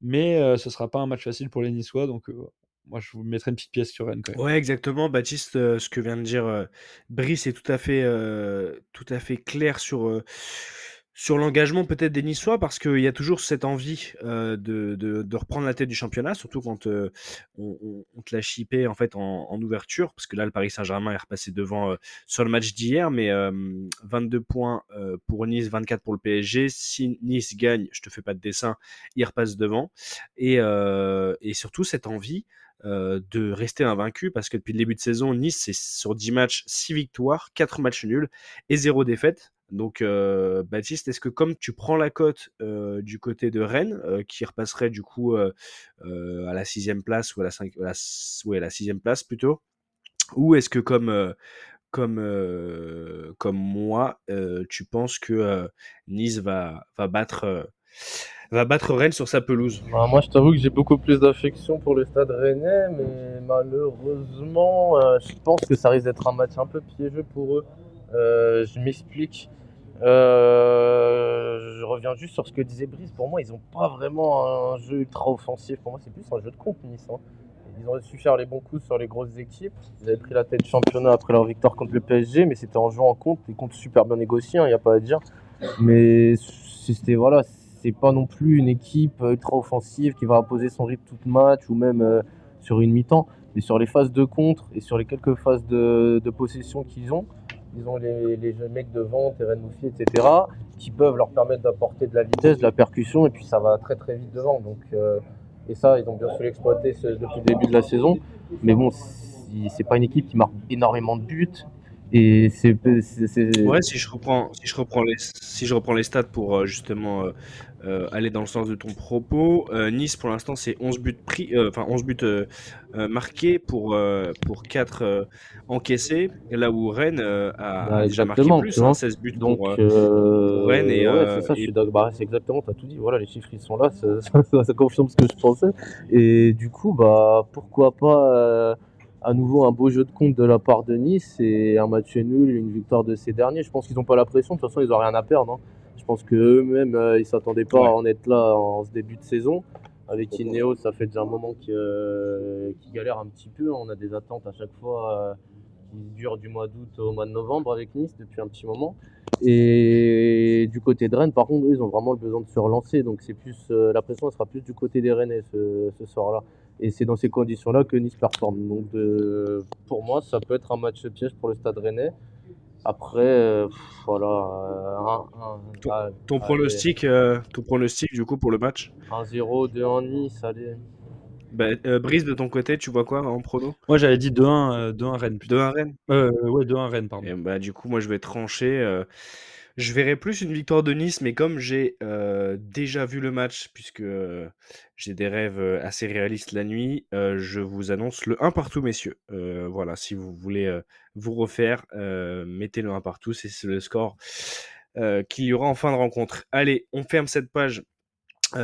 Mais euh, ce sera pas un match facile pour les Niçois, donc euh, moi je vous mettrai une petite pièce sur Rennes quand même. Ouais, exactement, Baptiste, euh, ce que vient de dire Brice est tout à fait, clair sur, sur l'engagement peut-être des Niçois, parce qu'il y a toujours cette envie euh, de, de, de reprendre la tête du championnat, surtout quand euh, on, on- te l'a chippé en fait en, en ouverture, parce que là le Paris Saint-Germain est repassé devant euh, sur le match d'hier, mais euh, 22 points euh, pour Nice, 24 pour le PSG. Si Nice gagne, je te fais pas de dessin, il repasse devant, et, euh, et surtout cette envie euh, de rester invaincu parce que depuis le début de saison, Nice, c'est sur 10 matchs, 6 victoires, 4 matchs nuls et 0 défaite. Donc, euh, Baptiste, est-ce que comme tu prends la cote euh, du côté de Rennes, euh, qui repasserait du coup à la sixième place ou à la, à sixième place plutôt, ou est-ce que comme, comme, comme moi, tu penses que Nice va, va, battre, va battre Rennes sur sa pelouse? Bah, moi, je t'avoue que j'ai beaucoup plus d'affection pour le stade rennais, mais malheureusement, je pense que ça risque d'être un match un peu piégeux pour eux. Je m'explique. Euh, je reviens juste sur ce que disait Brice. Pour moi, ils n'ont pas vraiment un jeu ultra offensif. Pour moi, c'est plus un jeu de compte, Nice. hein. Ils ont su faire les bons coups sur les grosses équipes. Ils avaient pris la tête championnat après leur victoire contre le PSG, mais c'était en jouant en compte. Des comptes super bien négociés, il n'y a pas à dire. Mais c'était voilà, c'est pas non plus une équipe ultra offensive qui va imposer son rythme tout match ou même euh, sur une mi-temps. Mais sur les phases de contre et sur les quelques phases de possession qu'ils ont, ils ont les, les mecs devant, Terren Mouffi, etc., qui peuvent leur permettre d'apporter de la vitesse, de la percussion, et puis ça va très très vite devant. Donc, euh, et ça, ils ont bien su l'exploiter depuis le début de la saison. Mais bon, c'est pas une équipe qui marque énormément de buts. Et c'est. Ouais, si je reprends, si je reprends les, si je reprends les stats pour euh, justement euh, euh, aller dans le sens de ton propos, euh, Nice pour l'instant c'est 11 buts pris, euh, enfin 11 buts euh, euh, marqués pour euh, pour 4 euh, encaissés, là où Rennes euh, a, Bah, déjà marqué plus, hein, vois. 16 buts Donc, pour, euh, euh, pour Rennes et, ouais, euh, c'est ça, je et- suis d'accord. Bah, c'est exactement, tu as tout dit. Voilà, les chiffres ils sont là, ça, [LAUGHS] ça- ça confirme ce que je pensais. Et du coup, bah, pourquoi pas euh, à nouveau un beau jeu de compte de la part de Nice et un match nul, une victoire de ces derniers. Je pense qu'ils n'ont pas la pression, de toute façon, ils n'ont rien à perdre. hein. Je pense qu'eux-mêmes, euh, ils s'attendaient pas Ouais. à en être là en ce début de saison. Avec Ineos, ça fait déjà un moment qu'ils euh, qu'ils galèrent un petit peu. On a des attentes à chaque fois euh, qui durent du mois d'août au mois de novembre avec Nice depuis un petit moment. Et du côté de Rennes, par contre, eux, ils ont vraiment le besoin de se relancer. Donc c'est plus euh, la pression elle sera plus du côté des Rennais ce, ce soir-là. Et c'est dans ces conditions-là que Nice performe. Donc de- pour moi, ça peut être un match piège pour le Stade Rennais. Après, euh, pff, voilà. euh, un- un- Ton, ah, ton pronostic, euh, ton pronostic du coup pour le match 1-0, 2-1 Nice, allez. bah, euh, Brice, de ton côté, tu vois quoi en prono? Moi, j'avais dit 2-1 euh, 2-1 Rennes. plutôt. 2-1 Rennes Euh, ouais, 2-1 Rennes, pardon. Et bah, du coup, moi, je vais trancher. Je verrai plus une victoire de Nice, mais comme j'ai euh, déjà vu le match, puisque euh, j'ai des rêves euh, assez réalistes la nuit, je vous annonce le 1 partout, messieurs. Voilà, si vous voulez vous refaire, mettez le 1 partout, c'est le score qu'il y aura en fin de rencontre. Allez, on ferme cette page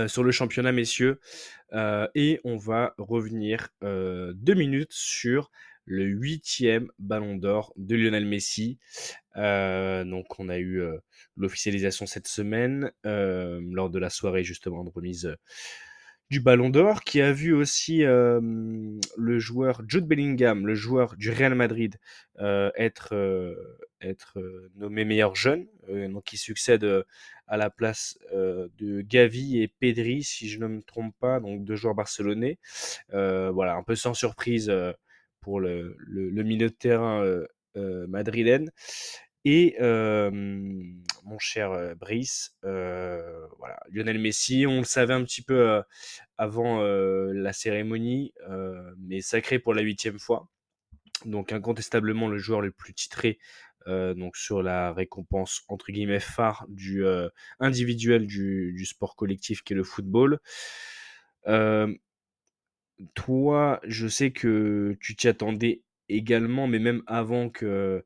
sur le championnat, messieurs, et on va revenir deux minutes sur le huitième ballon d'or de Lionel Messi. Euh, donc, on a eu euh, l'officialisation cette semaine euh, lors de la soirée justement de remise du Ballon d'Or, qui a vu aussi le joueur Jude Bellingham, le joueur du Real Madrid, être, être nommé meilleur jeune, donc qui succède à la place de Gavi et Pedri, si je ne me trompe pas, donc deux joueurs barcelonais. Voilà, un peu sans surprise pour le, milieu de terrain madrilène. Et mon cher Brice, voilà, Lionel Messi, on le savait un petit peu avant la cérémonie, mais sacré pour la huitième fois. Donc incontestablement le joueur le plus titré donc sur la récompense entre guillemets phare du individuel du, du sport collectif qui est le football. Toi, je sais que tu t'y attendais également, mais même avant que,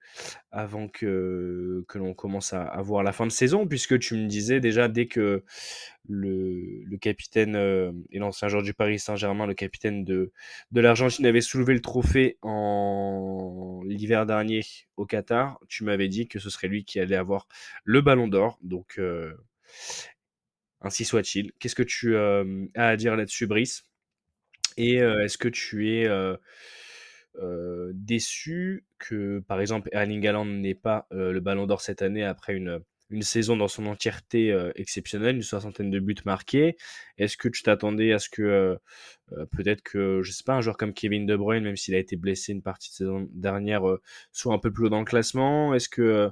avant que, que l'on commence à, à voir la fin de saison, puisque tu me disais déjà dès que le, le capitaine euh, et l'ancien joueur du Paris Saint-Germain, le capitaine de, de l'Argentine, avait soulevé le trophée en l'hiver dernier au Qatar, tu m'avais dit que ce serait lui qui allait avoir le ballon d'or. Donc, euh, ainsi soit-il. Qu'est-ce que tu euh, as à dire là-dessus, Brice? Et est-ce que tu es déçu que, par exemple, Erling Haaland n'ait pas le Ballon d'Or cette année après une, saison dans son entièreté exceptionnelle, une soixantaine de buts marqués? Est-ce que tu t'attendais à ce que peut-être que, je sais pas, un joueur comme Kevin De Bruyne, même s'il a été blessé une partie de saison dernière, soit un peu plus haut dans le classement? Est-ce que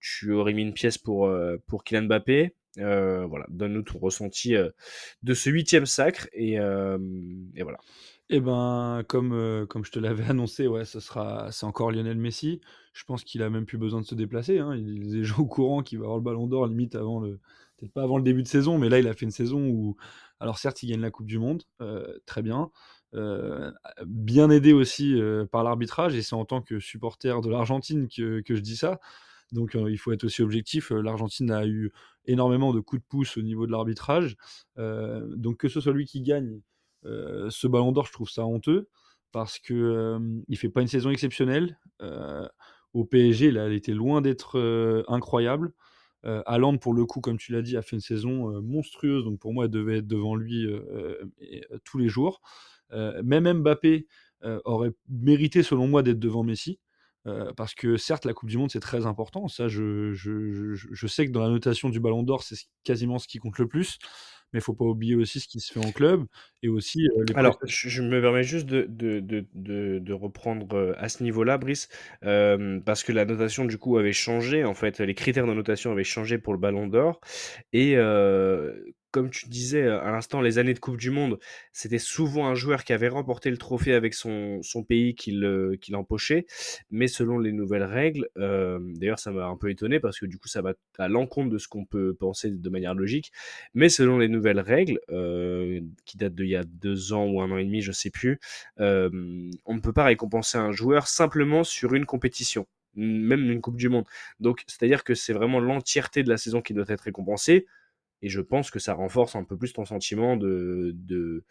tu aurais mis une pièce pour, pour Kylian Mbappé? Euh, Voilà, donne-nous ton ressenti euh, de ce huitième sacre et, euh, et voilà. Eh ben, comme, comme je te l'avais [LAUGHS] annoncé, ouais, ce sera, c'est encore Lionel Messi. Je pense qu'il a même plus besoin de se déplacer. hein. Il est déjà au courant qu'il va avoir le Ballon d'Or limite avant le, peut-être pas avant le début de saison, mais là il a fait une saison où, alors certes, il gagne la Coupe du Monde, très bien, bien aidé aussi par l'arbitrage, et c'est en tant que supporter de l'Argentine que, que je dis ça. Donc il faut être aussi objectif. L'Argentine a eu énormément de coups de pouce au niveau de l'arbitrage. Donc que ce soit lui qui gagne ce Ballon d'Or, je trouve ça honteux parce que il fait pas une saison exceptionnelle. Au PSG, là, elle était loin d'être incroyable. Euh, pour le coup, comme tu l'as dit, a fait une saison monstrueuse, donc pour moi, elle devait être devant lui tous les jours. Même Mbappé aurait mérité, selon moi, d'être devant Messi. Euh, parce que certes, la Coupe du Monde, c'est très important. Ça, je, je, je, je sais que dans la notation du Ballon d'Or, c'est quasiment ce qui compte le plus. Mais il faut pas oublier aussi ce qui se fait en club et aussi euh, les Alors, je, me permets juste de, de, de, de, reprendre euh, à ce niveau-là, Brice, euh, parce que la notation, du coup, avait changé. En fait, les critères de notation avaient changé pour le Ballon d'Or. Et comme tu disais à l'instant, les années de Coupe du Monde, c'était souvent un joueur qui avait remporté le trophée avec son, son pays qui le- qui l'empochait. Mais selon les nouvelles règles, d'ailleurs, ça m'a un peu étonné parce que du coup, ça va à l'encontre de ce qu'on peut penser de manière logique. Mais selon les nouvelles règles, qui datent d'il y a deux ans ou un an et demi, je sais plus, on ne peut pas récompenser un joueur simplement sur une compétition, même une Coupe du Monde. Donc, c'est-à-dire que c'est vraiment l'entièreté de la saison qui doit être récompensée. Et je pense que ça renforce un peu plus ton sentiment de, de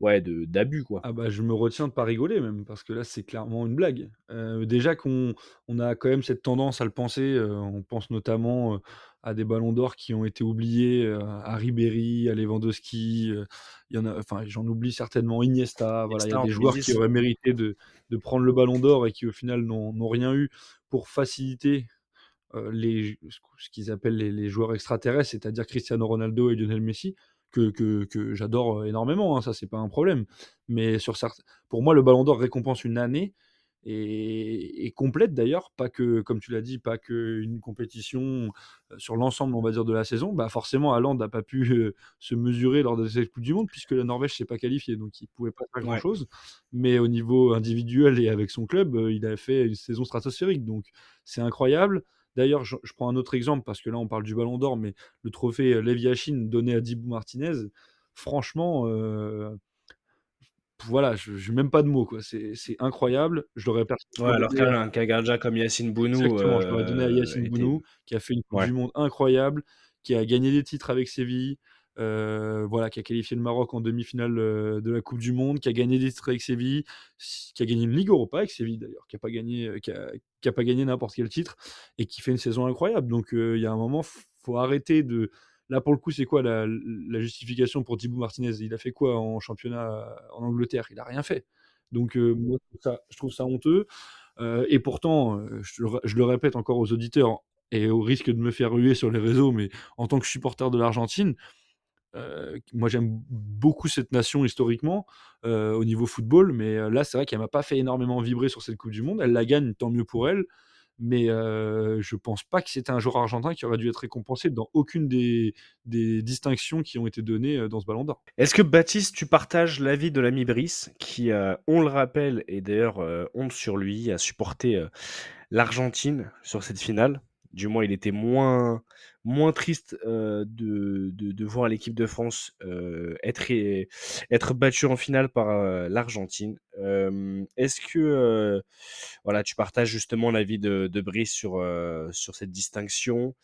ouais, de d'abus, quoi. Ah bah je me retiens de pas rigoler même, parce que là c'est clairement une blague. Euh, déjà qu'on on a quand même cette tendance à le penser, euh, on pense notamment euh, à des ballons d'or qui ont été oubliés, à Ribéry, à Lewandowski, il y en a, enfin j'en oublie certainement Iniesta, voilà, il y a des joueurs qui 2010. auraient mérité de, de prendre le ballon d'or et qui au final n'ont n'ont rien eu pour faciliter les, ce qu'ils appellent les, les joueurs extraterrestres, c'est-à-dire Cristiano Ronaldo et Lionel Messi, que, que, que j'adore énormément, hein, ça c'est pas un problème. Mais sur certains, pour moi, le Ballon d'Or récompense une année et, et complète d'ailleurs, pas que, comme tu l'as dit, pas qu'une compétition euh, sur l'ensemble, on va dire, de la saison. Bah forcément, Haaland n'a pas pu euh, se mesurer lors de cette Coupe du Monde puisque la Norvège s'est pas qualifiée, donc il pouvait pas faire Ouais. grand-chose. Mais au niveau individuel et avec son club, euh, il a fait une saison stratosphérique, donc c'est incroyable. D'ailleurs, je, je prends un autre exemple parce que là, on parle du Ballon d'Or, mais le trophée Lev Yashin donné à Dibou Martinez, franchement, euh, voilà, je n'ai même pas de mots. quoi. C'est incroyable. Je l'aurais Ouais, alors qu'un gardien comme Yacine Bounou Exactement, je l'aurais donné à euh, Yacine Bounou, qui a fait une Coupe Ouais. du Monde incroyable, qui a gagné des titres avec Séville, euh, voilà, qui a qualifié le Maroc en demi-finale euh, de la Coupe du Monde, qui a gagné des titres avec Séville, qui a gagné une Ligue Europa avec Séville d'ailleurs, qui a pas gagné, euh, qui a, gagné n'importe quel titre et qui fait une saison incroyable. Donc il y a un moment, faut arrêter de. Là pour le coup, c'est quoi la, justification pour Thibaut Martinez? Il a fait quoi en championnat en Angleterre? Il a rien fait. Donc moi, je trouve ça, honteux. Et pourtant, je, je le répète encore aux auditeurs, et au risque de me faire ruer sur les réseaux, mais en tant que supporter de l'Argentine, euh, moi j'aime beaucoup cette nation historiquement euh, au niveau football, mais euh, là c'est vrai qu'elle m'a pas fait énormément vibrer sur cette Coupe du Monde. Elle la gagne, tant mieux pour elle, mais euh, je pense pas que c'était un joueur argentin qui aurait dû être récompensé dans aucune des, des distinctions qui ont été données dans ce Ballon d'Or. Est-ce que Baptiste, tu partages l'avis de l'ami Brice, qui, on le rappelle, et d'ailleurs honte sur lui, a supporté l'Argentine sur cette finale? Du moins, il était moins, moins triste de, de, voir l'équipe de France être, être battue en finale par l'Argentine. Est-ce que voilà, tu partages justement l'avis de, Brice sur, sur cette distinction?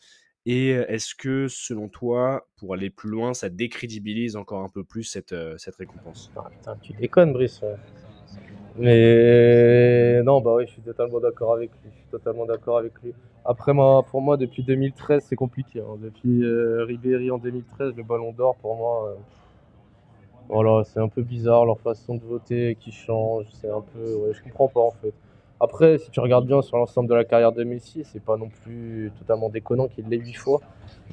Et est-ce que, selon toi, pour aller plus loin, ça décrédibilise encore un peu plus cette, cette récompense? Ah, putain, tu déconnes, Brice. ouais. Mais non, bah oui, je suis totalement d'accord avec lui. Je suis totalement d'accord avec lui. Après, pour moi, depuis 2013, c'est compliqué. hein. Depuis euh, Ribéry en 2013, le Ballon d'Or, pour moi, euh, voilà, c'est un peu bizarre leur façon de voter qui change. C'est un peu, je comprends pas en fait. Après, si tu regardes bien sur l'ensemble de la carrière de Messi, c'est pas non plus totalement déconnant qu'il l'ait huit fois.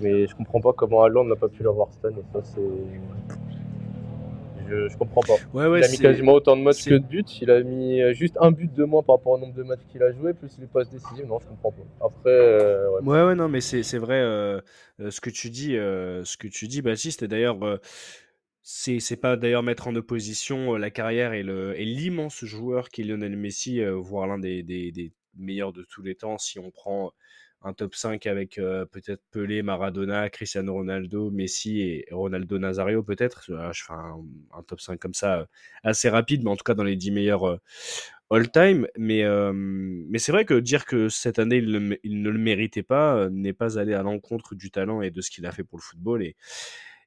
Mais je comprends pas comment Haaland n'a pas pu l'avoir cette année. Ça, c'est. Je, je comprends pas. Ouais, ouais, il a mis quasiment autant de matchs que de buts. Il a mis euh, juste un but de moins par rapport au nombre de matchs qu'il a joué, plus les passes décisives. Non, je comprends pas. Après, euh, ouais. Ouais, ouais, non, mais c'est vrai euh, ce que tu dis, euh, ce que tu dis, Baptiste. Et d'ailleurs, c'est pas d'ailleurs mettre en opposition la carrière et l'immense joueur qui est Lionel Messi, voire l'un des, des, des meilleurs de tous les temps. Si on prend un top 5 avec euh, peut-être Pelé, Maradona, Cristiano Ronaldo, Messi et Ronaldo Nazario, peut-être. Euh, Je fais un, top 5 comme ça euh, assez rapide, mais en tout cas dans les 10 meilleurs. euh, all-time, mais, euh, c'est vrai que dire que cette année il, ne le méritait pas euh, n'est pas aller à l'encontre du talent et de ce qu'il a fait pour le football.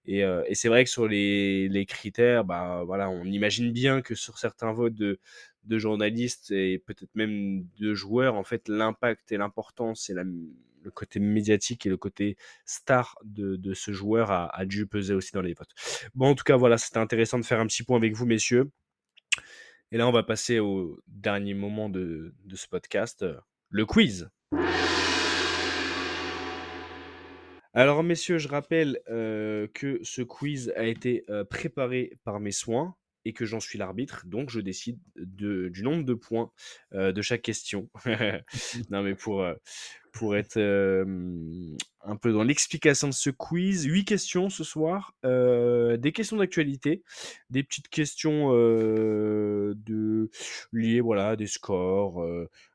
Et, euh, et c'est vrai que sur les, les critères, bah, voilà, on imagine bien que sur certains votes de, de journalistes et peut-être même de joueurs, en fait, l'impact et l'importance et la- le côté médiatique et le côté star de, de ce joueur a, a dû peser aussi dans les votes. Bon, en tout cas, voilà, c'était intéressant de faire un petit point avec vous, messieurs. Et là, on va passer au dernier moment de, de ce podcast, le quiz. Alors, messieurs, je rappelle que ce quiz a été préparé par mes soins et que j'en suis l'arbitre, donc je décide de, du nombre de points de chaque question. [LAUGHS] non, mais pour, pour être un peu dans l'explication de ce quiz, huit questions ce soir, des questions d'actualité, des petites questions de liées voilà, à des scores,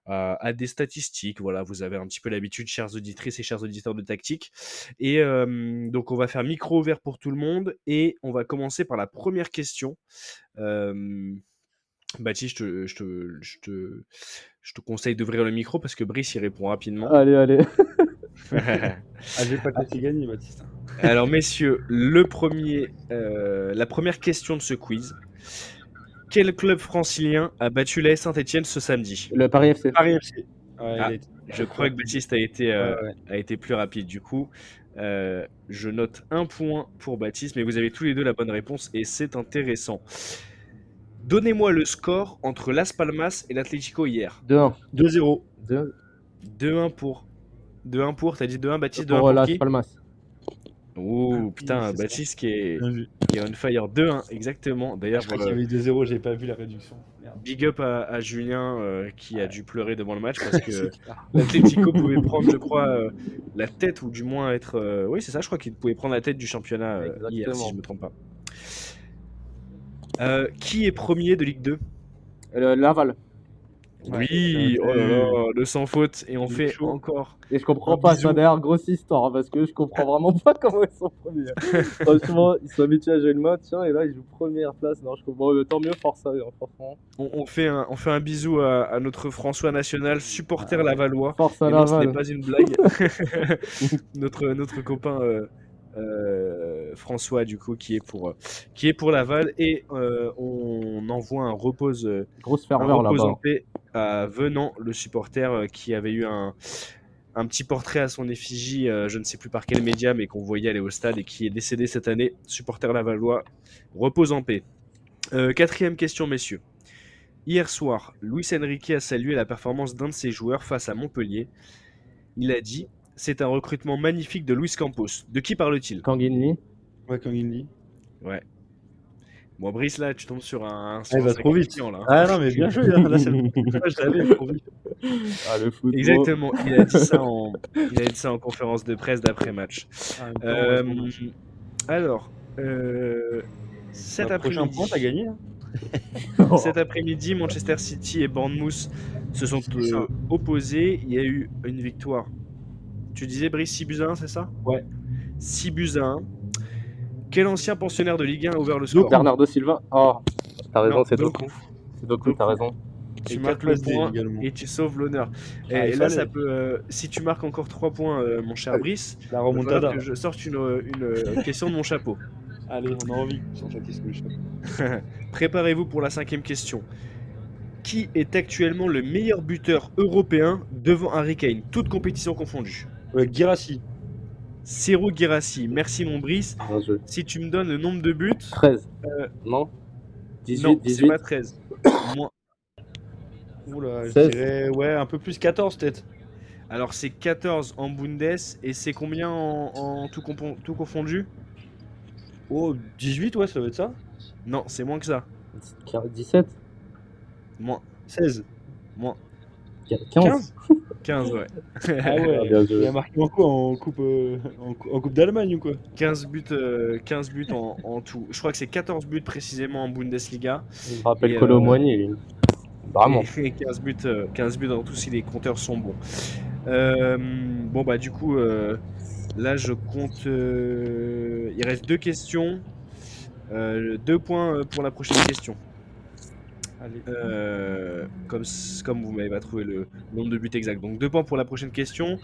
à, des statistiques. Voilà, vous avez un petit peu l'habitude, chères auditrices et chers auditeurs de tactique. Et donc, on va faire micro ouvert pour tout le monde et on va commencer par la première question. Baptiste, je te, je, te, je, te, je te conseille d'ouvrir le micro parce que Brice y répond rapidement. Allez, allez. [LAUGHS] Ah, j'ai pas te gagner, Baptiste. Alors, messieurs, le premier, euh, la première question de ce quiz. Quel club francilien a battu l'AS Saint-Etienne ce samedi? Le Paris FC. Paris FC. Ouais, Ah, Je crois que Baptiste a été, euh, Ouais, ouais. a été plus rapide du coup. Euh, je note un point pour Baptiste, mais vous avez tous les deux la bonne réponse et c'est intéressant. Donnez-moi le score entre Las Palmas et l'Atlético hier. 2-1. 2-0. 2 2-1 pour. 2-1 pour, t'as dit 2-1 Baptiste 2-1 pour pour Las qui Palmas. Oh Ah, putain, oui. Baptiste qui est, vu. qui est on fire 2-1, exactement. D'ailleurs, Je crois voilà. qu'il y avait 2-0, j'ai pas vu la réduction. Merde. Big up à, à Julien euh, qui a dû pleurer devant le match parce [LAUGHS] que l'Atlético pouvait prendre, je crois, euh, la tête ou du moins être. euh, Oui, c'est ça, je crois qu'il pouvait prendre la tête du championnat euh, hier, si je me trompe pas. Euh, qui est premier de Ligue 2 Euh, Laval. Oui, oh là là, le sans faute. Et on fait chaud. encore. Et je comprends pas, ça d'ailleurs grosse histoire, hein, parce que je comprends [LAUGHS] vraiment pas comment ils sont premiers. [LAUGHS] Franchement, ils sont habitués à jouer le maintien, et là ils jouent première place. Non, je comprends. Bon, tant mieux, force à hein, franchement. On, on fait un, on fait un bisou à, à notre François National, supporter lavallois. Force à non, ce n'est Laval. pas une blague. [LAUGHS] notre, notre copain euh, François, du coup, qui est pour, euh, qui est pour Laval. Et euh, on envoie un repose, euh, Grosse ferveur là-bas. en paix à Venant, le supporter euh, qui avait eu un, un petit portrait à son effigie, euh, je ne sais plus par quel média, mais qu'on voyait aller au stade et qui est décédé cette année. Supporter lavallois, repose en paix. Euh, quatrième question, messieurs. Hier soir, Luis Enrique a salué la performance d'un de ses joueurs face à Montpellier. Il a dit C'est un recrutement magnifique de Luis Campos. De qui parle-t-il? Kanginli. Ouais, quand il dit. Bon, Brice, là, tu tombes sur un. Ah, sur il un va trop vite. là. Ah non, mais bien joué. hein. Là, c'est le- je l'avais trop vite. Ah, le foot. Exactement, il a dit ça en, il a dit ça en conférence de presse d'après-match. Ah, Euh, ouais, alors, euh, cet prochain après-midi, point, t'as gagné. hein? [LAUGHS] cet après-midi, Manchester City et Bournemouth se sont euh, opposés. Il y a eu une victoire. Tu disais Brice 6 buts à 1, c'est ça? Ouais. 6 buts à 1. Quel ancien pensionnaire de Ligue 1 a ouvert le score? Bernardo Silva. Oh, t'as raison, c'est Doku. C'est Doku, t'as raison. Tu marques le point et tu sauves l'honneur. Et, Ah, et là, ça peut. euh, si tu marques encore 3 points, euh, mon cher Allez, Brice, La remontada. que je sorte une, une, euh, question de mon chapeau. [LAUGHS] Allez, on a envie. [LAUGHS] Préparez-vous pour la cinquième question. Qui est actuellement le meilleur buteur européen devant Harry Kane, toutes compétitions confondues Girassi. Ciro Girassi. Merci mon Brice. Joué. Si tu me donnes le nombre de buts, 13. Euh, Non 18, non, c'est 18. pas 13. [COUGHS] Moins. Oula, je 16. dirais, ouais, un peu plus 14 peut-être. Alors c'est 14 en Bundes et c'est combien en, en tout, compon- tout confondu? Oh, 18, ouais, ça doit être ça. Non, c'est moins que ça. 17. Moins. 16. Moins. 15. 15, [LAUGHS] ouais. Ah ouais, bien il a marqué en quoi En coupe, euh, en, cou- en coupe d'Allemagne ou quoi 15 buts, euh, 15 buts en, en tout. Je crois que c'est 14 buts précisément en Bundesliga. Il me rappelle Et, Colo euh, Moigny, lui. Vraiment. Et 15 buts, euh, 15 buts dans tout si les compteurs sont bons. Euh, bon bah du coup euh, là je compte. euh, il reste deux questions. Euh, deux points euh, pour la prochaine question. Allez. Euh, comme, vous m'avez pas trouvé le nombre de buts exact. Donc deux points pour la prochaine question.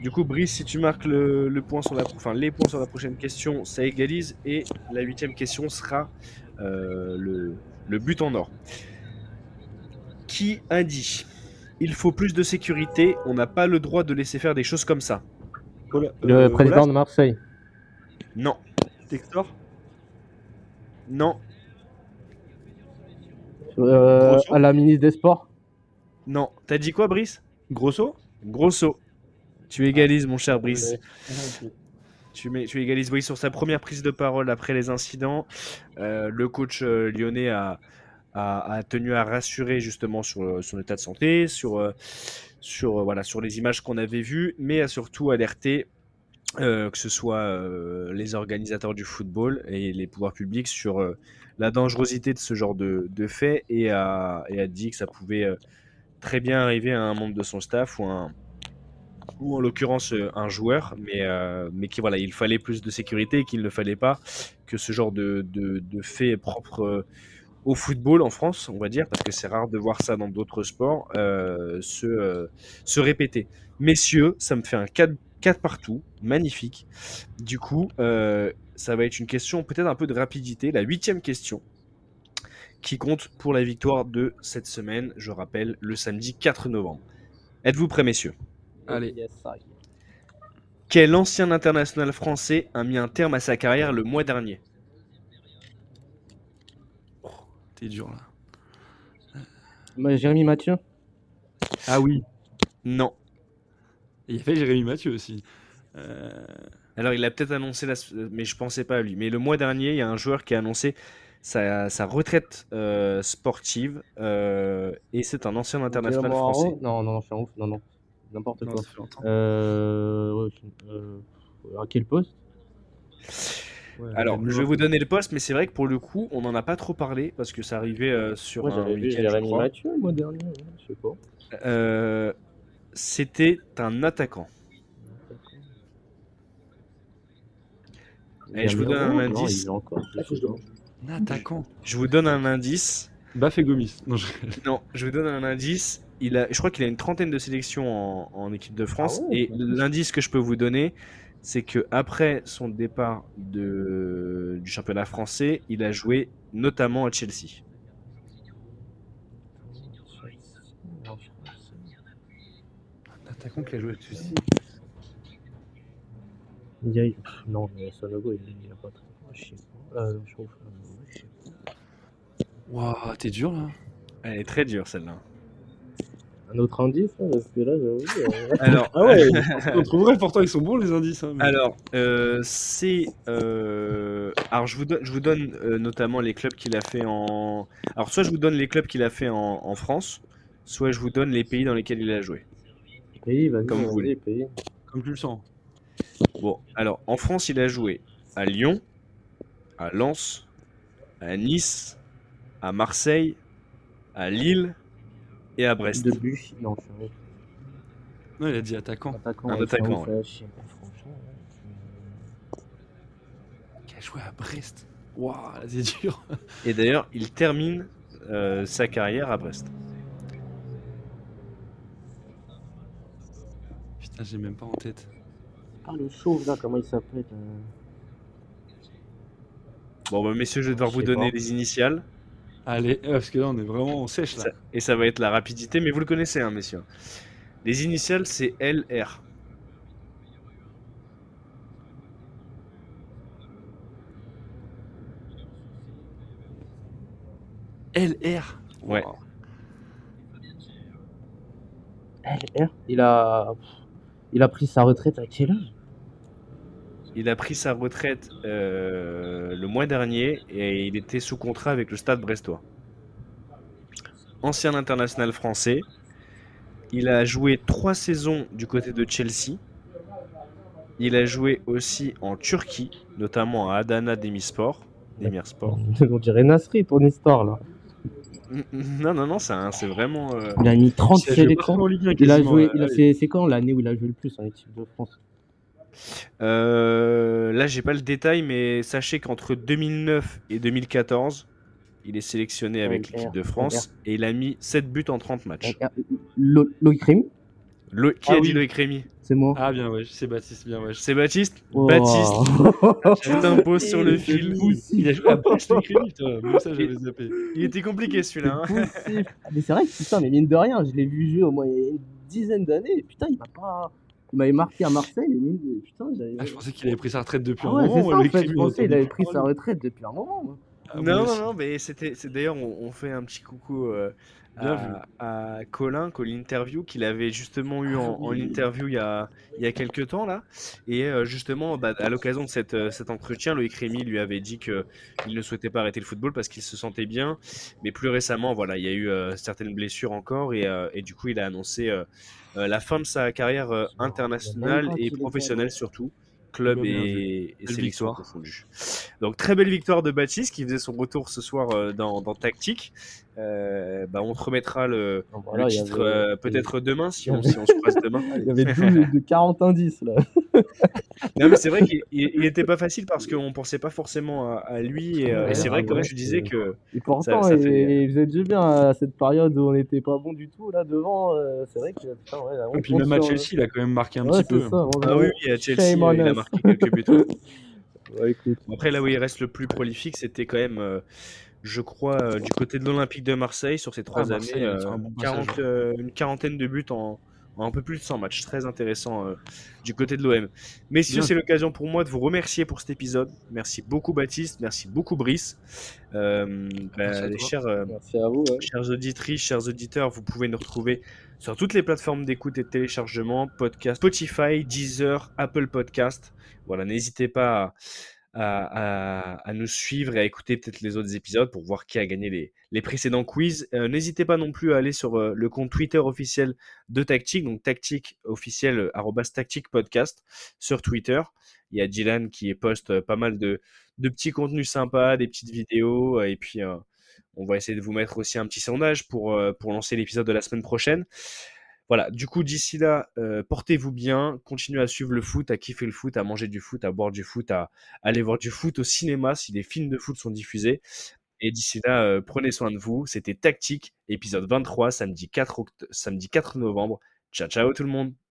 Du coup, Brice, si tu marques le, le point sur la, enfin, les points sur la prochaine question, ça égalise. Et la huitième question sera euh, le, le but en or. Qui a dit Il faut plus de sécurité, on n'a pas le droit de laisser faire des choses comme ça? Cola- Le euh, président Colas, de Marseille. Non, Textor? Non, Euh, à la ministre des Sports. non. T'as dit quoi, Brice? Grosso? Grosso. Tu égalises, mon cher Brice. Ouais. Tu, mets, tu égalises oui, sur sa première prise de parole après les incidents. euh, le coach euh, lyonnais a, a, a tenu à rassurer justement sur son état de santé, sur, sur, voilà, sur les images qu'on avait vues, mais a surtout alerté euh, que ce soit euh, les organisateurs du football et les pouvoirs publics sur euh, la dangerosité de ce genre de, de fait et a, et a dit que ça pouvait euh, très bien arriver à un membre de son staff ou un, ou en l'occurrence euh, un joueur, mais, euh, mais qui voilà, il fallait plus de sécurité et qu'il ne fallait pas que ce genre de, de, de fait propre euh, au football en France, on va dire, parce que c'est rare de voir ça dans d'autres sports, se, se répéter. Messieurs, ça me fait un 4, 4 partout, magnifique. Du coup, ça va être une question peut-être un peu de rapidité, la huitième question, qui compte pour la victoire de cette semaine, je rappelle, le samedi 4 novembre. Êtes-vous prêts, messieurs? Allez. Yes. Quel ancien international français a mis un terme à sa carrière le mois dernier? T'es dur là. Bah, Jérémy Mathieu. Ah oui. Non. Il y avait Jérémy Mathieu aussi. Euh, Alors il a peut-être annoncé, la... mais je pensais pas à lui. Mais le mois dernier, il y a un joueur qui a annoncé sa, sa retraite euh, sportive euh, et c'est un ancien international Guillermo français. Non, non, je suis un ouf. Non, non. N'importe Non, quoi. ça fait longtemps. Euh, ouais, euh, à quel poste? Ouais, Alors, je vais vous donner le poste, mais c'est vrai que pour le coup, on n'en a pas trop parlé parce que ça arrivait euh, sur Moi, un j'avais vu week-end. Mathieu le mois dernier. ouais, Je sais pas. Euh, C'était un attaquant. Allez, je vous donne un indice. attaquant. Je vous donne un indice. Baf et Gomis. Non, je... Non, je vous donne un indice. Il a, je crois qu'il a une trentaine de sélections en, en équipe de France. Ah ouais, et l'indice que je peux vous donner, c'est que après son départ de, du championnat français, il a joué notamment à Chelsea. Un attaquant qui a joué dessus. Il y a- pff, Non, mais Sanogo, il il a pas trop. Je sais pas. Euh, je trouve. euh, je sais pas. Waouh, t'es dur là. Elle est très dure celle-là. Un autre indice, là, parce que là, j'avoue. euh, [LAUGHS] Alors, Ah ouais, on trouverait pourtant ils sont bons les indices. hein, mais- Alors, euh, c'est. euh, Alors, je vous donne, je vous donne euh, notamment les clubs qu'il a fait en. Alors, soit je vous donne les clubs qu'il a fait en, en France, soit je vous donne les pays dans lesquels il a joué. Pays, vas-y, Comme vous voulez. pays. Comme tu le sens. Bon, alors, en France, il a joué à Lyon, à Lens, à Nice, à Marseille, à Lille et à Brest. De but, non, il a dit attaquant. attaquant. Un attaquant, ouais. Qui a joué à Brest. Waouh, c'est dur. Et d'ailleurs, il termine euh, sa carrière à Brest. Putain, j'ai même pas en tête. Ah, le chauve, là, comment il s'appelle euh, Bon, bah, messieurs, je vais devoir Je vous donner pas. les initiales. Allez, euh, parce que là on est vraiment en sèche là. Ça- et ça va être la rapidité, mais vous le connaissez, hein, messieurs. Les initiales, c'est LR. LR. Ouais. LR Il a. Il a pris sa retraite à quel âge? Il a pris sa retraite euh, le mois dernier et il était sous contrat avec le Stade Brestois. Ancien international français. Il a joué trois saisons du côté de Chelsea. Il a joué aussi en Turquie, notamment à Adana Demirspor. Demirspor. [LAUGHS] On dirait Nasri, ton histoire, là. Non, non, non, c'est un- c'est vraiment. euh, Il a mis 30 Il a joué partout sélections. en Ligue 1 Il a joué. ouais. Il a fait. C'est quand l'année où il a joué le plus en équipe de France? Euh, là, j'ai pas le détail, mais sachez qu'entre 2009 et 2014, il est sélectionné avec l'équipe de France et il a mis 7 buts en 30 matchs. Lo- Loïc Rémy Lo- Qui Ah a oui. dit Loïc Rémy C'est moi. Ah bien ouais, c'est Baptiste, bien ouais. C'est Baptiste Oh. Baptiste, [LAUGHS] tu t'imposes sur le fil. Il a joué à le Crémy, putain, même ça j'avais zappé. Il était compliqué celui-là. hein. Ah, Mais c'est vrai que putain, mais mine de rien, je l'ai vu jouer au moins il y a une dizaine d'années. et Putain, il m'a pas. Il m'avait marqué à Marseille. Et. Putain, j'avais. Ah, je pensais qu'il avait pris sa retraite depuis Ah un ouais, moment. ça en fait. Je pensais qu'il avait pris sa retraite depuis un moment. moi. Ah, non, non, non, mais c'était. c'est- D'ailleurs, on, on fait un petit coucou euh, à, à Colin, Colin Interview, qu'il avait justement eu en, en interview il y a, il y a quelques temps là. Et euh, justement, bah, à l'occasion de cette, euh, cet entretien, Loïc Rémy lui avait dit qu'il ne souhaitait pas arrêter le football parce qu'il se sentait bien. Mais plus récemment, voilà, il y a eu euh, certaines blessures encore et, euh, et du coup, il a annoncé la fin de sa carrière euh, internationale et professionnelle surtout. Club et, et confondues. Donc très belle victoire de Baptiste qui faisait son retour ce soir euh, dans, dans Tactique. Euh, bah, on te remettra le, le voilà, titre avait- euh, peut-être demain si on, si on se croise demain. [LAUGHS] Il y avait 12 de 40 indices là. [LAUGHS] Non mais c'est vrai qu'il il- il était pas facile parce qu'on pensait pas forcément à, à lui et, euh, et Ouais, c'est vrai que comme ouais, tu disais que Et pourtant, ça fait- il faisait du bien à cette période où on n'était pas bon du tout là devant. euh, c'est vrai que putain, ouais, la Et puis même à Chelsea, il a quand même marqué un Ouais, petit peu. ça, ah oui, oui à Chelsea il a us. marqué quelques buts. ouais. [LAUGHS] Ouais, Après là où il reste le plus prolifique c'était quand même euh, je crois euh, du côté de l'Olympique de Marseille sur ces trois Marseille, années il a euh, fait un bon passage, 40, euh, une quarantaine de buts en un peu plus de 100 matchs très intéressant euh, du côté de l'OM. Messieurs, c'est l'occasion pour moi de vous remercier pour cet épisode. Merci beaucoup Baptiste, merci beaucoup Brice. Euh, bah, Merci à les chers euh, Merci à vous. ouais. Chers auditrices, chers auditeurs, vous pouvez nous retrouver sur toutes les plateformes d'écoute et de téléchargement, podcast, Spotify, Deezer, Apple Podcast. Voilà, n'hésitez pas à, à- à nous suivre et à écouter peut-être les autres épisodes pour voir qui a gagné les, les précédents quiz. Euh, N'hésitez pas non plus à aller sur euh, le compte Twitter officiel de Tactique, donc Tactique officiel, euh, Tactique Podcast sur Twitter. Il y a Dylan qui poste pas mal de, de petits contenus sympas, des petites vidéos, et puis on va essayer de vous mettre aussi un petit sondage pour, pour lancer l'épisode de la semaine prochaine. Voilà, du coup, d'ici là, euh, portez-vous bien, continuez à suivre le foot, à kiffer le foot, à manger du foot, à boire du foot, à aller voir du foot au cinéma si des films de foot sont diffusés. Et d'ici là, euh, prenez soin de vous. C'était Tactique, épisode 23, samedi 4, oct- samedi 4 novembre. Ciao, ciao tout le monde